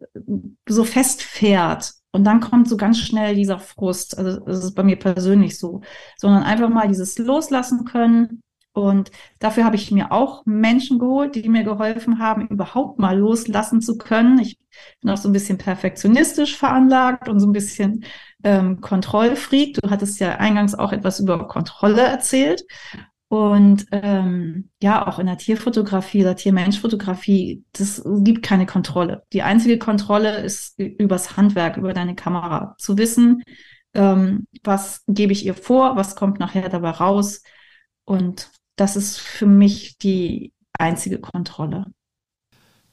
so festfährt und dann kommt so ganz schnell dieser Frust. Also das ist bei mir persönlich so. Sondern einfach mal dieses Loslassen können. Und dafür habe ich mir auch Menschen geholt, die mir geholfen haben, überhaupt mal loslassen zu können. Ich bin auch so ein bisschen perfektionistisch veranlagt und so ein bisschen ähm, Kontrollfreak. Du hattest ja eingangs auch etwas über Kontrolle erzählt. Und ähm, ja, auch in der Tierfotografie oder Tier-Mensch-Fotografie, das gibt keine Kontrolle. Die einzige Kontrolle ist übers Handwerk, über deine Kamera. Zu wissen, ähm, was gebe ich ihr vor, was kommt nachher dabei raus. Und das ist für mich die einzige Kontrolle.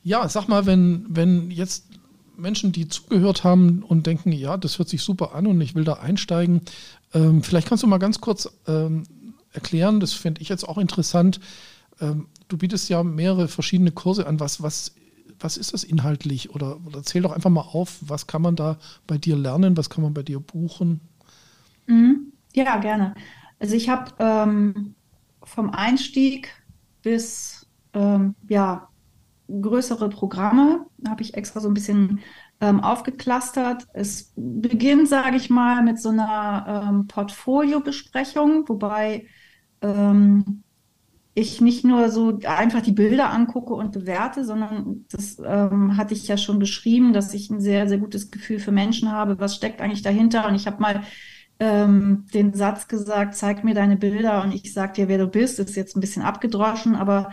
Ja, sag mal, wenn, wenn jetzt Menschen, die zugehört haben und denken, ja, das hört sich super an und ich will da einsteigen, ähm, vielleicht kannst du mal ganz kurz ähm, erklären. Das finde ich jetzt auch interessant. Ähm, du bietest ja mehrere verschiedene Kurse an. Was, was, was ist das inhaltlich? Oder, oder zähl doch einfach mal auf, was kann man da bei dir lernen? Was kann man bei dir buchen? Mhm. Ja, gerne. Also ich habe ähm, vom Einstieg bis ähm, ja, größere Programme. Habe ich extra so ein bisschen ähm, aufgeklustert. Es beginnt, sage ich mal, mit so einer ähm, Portfoliobesprechung, wobei ähm, ich nicht nur so einfach die Bilder angucke und bewerte, sondern das ähm, hatte ich ja schon beschrieben, dass ich ein sehr, sehr gutes Gefühl für Menschen habe. Was steckt eigentlich dahinter? Und ich habe mal ähm, den Satz gesagt, zeig mir deine Bilder und ich sag dir, wer du bist. Das ist jetzt ein bisschen abgedroschen, aber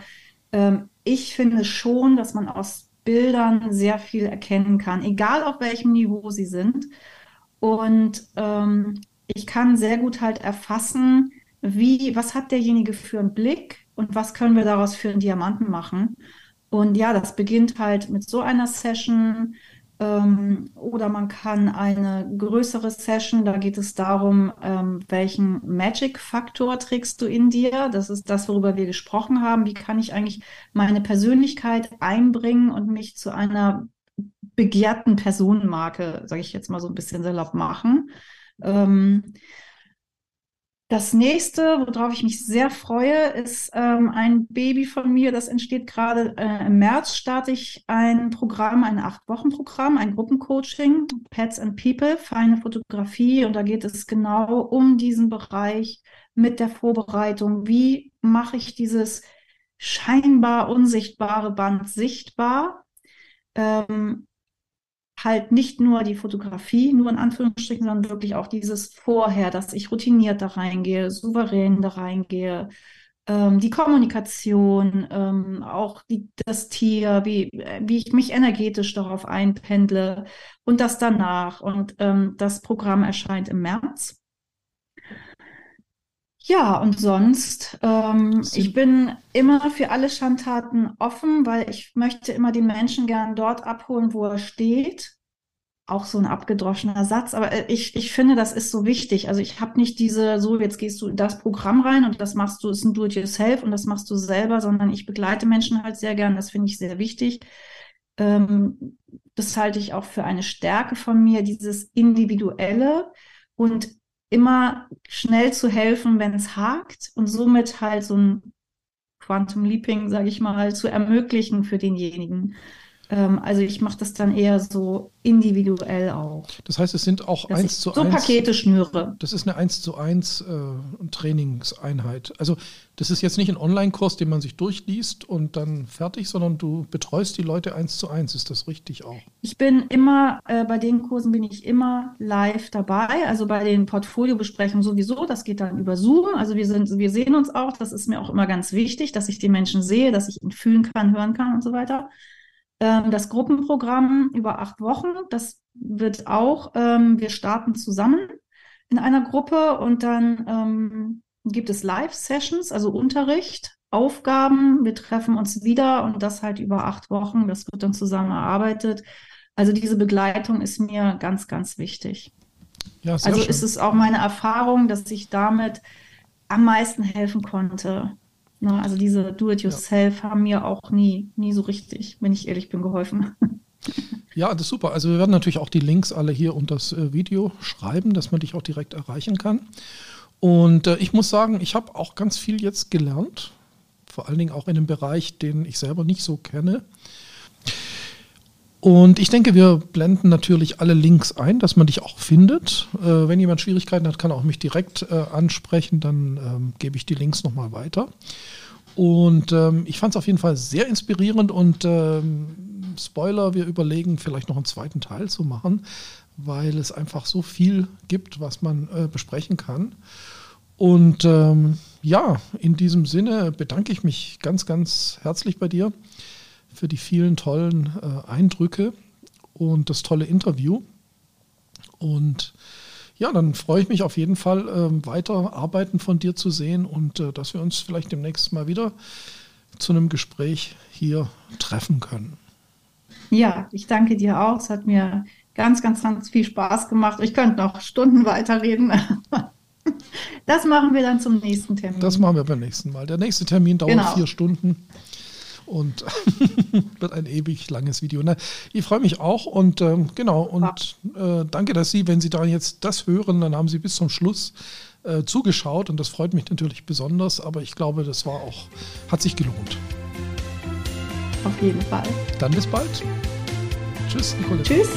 ähm, ich finde schon, dass man aus Bildern sehr viel erkennen kann, egal auf welchem Niveau sie sind. Und ähm, ich kann sehr gut halt erfassen, wie, was hat derjenige für einen Blick und was können wir daraus für einen Diamanten machen. Und ja, das beginnt halt mit so einer Session ähm, oder man kann eine größere Session, da geht es darum, ähm, welchen Magic-Faktor trägst du in dir. Das ist das, worüber wir gesprochen haben. Wie kann ich eigentlich meine Persönlichkeit einbringen und mich zu einer begehrten Personenmarke, sage ich jetzt mal so ein bisschen salopp machen. Ähm, das nächste, worauf ich mich sehr freue, ist ähm, ein Baby von mir. Das entsteht gerade äh, im März. Starte ich ein Programm, ein Acht-Wochen-Programm, ein Gruppencoaching, Pets and People, feine Fotografie. Und da geht es genau um diesen Bereich mit der Vorbereitung. Wie mache ich dieses scheinbar unsichtbare Band sichtbar? Ähm, halt nicht nur die Fotografie, nur in Anführungsstrichen, sondern wirklich auch dieses Vorher, dass ich routiniert da reingehe, souverän da reingehe, ähm, die Kommunikation, ähm, auch die, das Tier, wie, wie ich mich energetisch darauf einpendle und das danach. Und ähm, das Programm erscheint im März. Ja, und sonst, ähm, ich bin immer für alle Schandtaten offen, weil ich möchte immer den Menschen gern dort abholen, wo er steht. Auch so ein abgedroschener Satz, aber äh, ich, ich finde, das ist so wichtig. Also ich habe nicht diese, so jetzt gehst du in das Programm rein und das machst du, ist ein Do-it-yourself und das machst du selber, sondern ich begleite Menschen halt sehr gern, das finde ich sehr wichtig. Ähm, das halte ich auch für eine Stärke von mir, dieses Individuelle und immer schnell zu helfen, wenn es hakt und somit halt so ein Quantum Leaping, sage ich mal, zu ermöglichen für denjenigen. Ähm, also ich mache das dann eher so individuell auch. Das heißt, es sind auch Dass eins zu so eins. Pakete schnüre. Das ist eine 1 zu 1 äh, Trainingseinheit. Also das ist jetzt nicht ein Online-Kurs, den man sich durchliest und dann fertig, sondern du betreust die Leute 1 zu 1. Ist das richtig auch? Ich bin immer, äh, bei den Kursen bin ich immer live dabei. Also bei den Portfoliobesprechungen sowieso. Das geht dann über Zoom. Also wir sind, wir sehen uns auch. Das ist mir auch immer ganz wichtig, dass ich die Menschen sehe, dass ich ihn fühlen kann, hören kann und so weiter. Ähm, das Gruppenprogramm über acht Wochen, das wird auch, ähm, wir starten zusammen in einer Gruppe und dann ähm, gibt es Live-Sessions, also Unterricht, Aufgaben. Wir treffen uns wieder und das halt über acht Wochen. Das wird dann zusammen erarbeitet. Also diese Begleitung ist mir ganz, ganz wichtig. Ja, Also schön. ist es auch meine Erfahrung, dass ich damit am meisten helfen konnte. Ne, also diese Do-it-yourself haben mir auch nie, nie so richtig, wenn ich ehrlich bin, geholfen. <laughs> Ja, das ist super. Also wir werden natürlich auch die Links alle hier unter das äh, Video schreiben, dass man dich auch direkt erreichen kann. Und äh, ich muss sagen, ich habe auch ganz viel jetzt gelernt, vor allen Dingen auch in einem Bereich, den ich selber nicht so kenne. Und ich denke, wir blenden natürlich alle Links ein, dass man dich auch findet. Äh, wenn jemand Schwierigkeiten hat, kann er auch mich direkt äh, ansprechen, dann ähm, gebe ich die Links nochmal weiter. Und ähm, ich fand es auf jeden Fall sehr inspirierend und ähm, Spoiler, wir überlegen vielleicht noch einen zweiten Teil zu machen, weil es einfach so viel gibt, was man äh, besprechen kann. Und ähm, ja, in diesem Sinne bedanke ich mich ganz, ganz herzlich bei dir für die vielen tollen äh, Eindrücke und das tolle Interview. Und ja, dann freue ich mich auf jeden Fall, ähm, weiter Arbeiten von dir zu sehen und äh, dass wir uns vielleicht demnächst mal wieder zu einem Gespräch hier treffen können. Ja, ich danke dir auch. Es hat mir ganz, ganz, ganz viel Spaß gemacht. Ich könnte noch Stunden weiterreden. <laughs> Das machen wir dann zum nächsten Termin. Das machen wir beim nächsten Mal. Der nächste Termin dauert Genau. vier Stunden und <laughs> wird ein ewig langes Video. Na, ich freue mich auch und ähm, genau und äh, danke, dass Sie, wenn Sie da jetzt das hören, dann haben Sie bis zum Schluss äh, zugeschaut und das freut mich natürlich besonders, aber ich glaube, das war auch, hat sich gelohnt. Auf jeden Fall. Dann bis bald. Tschüss, Nicole. Tschüss.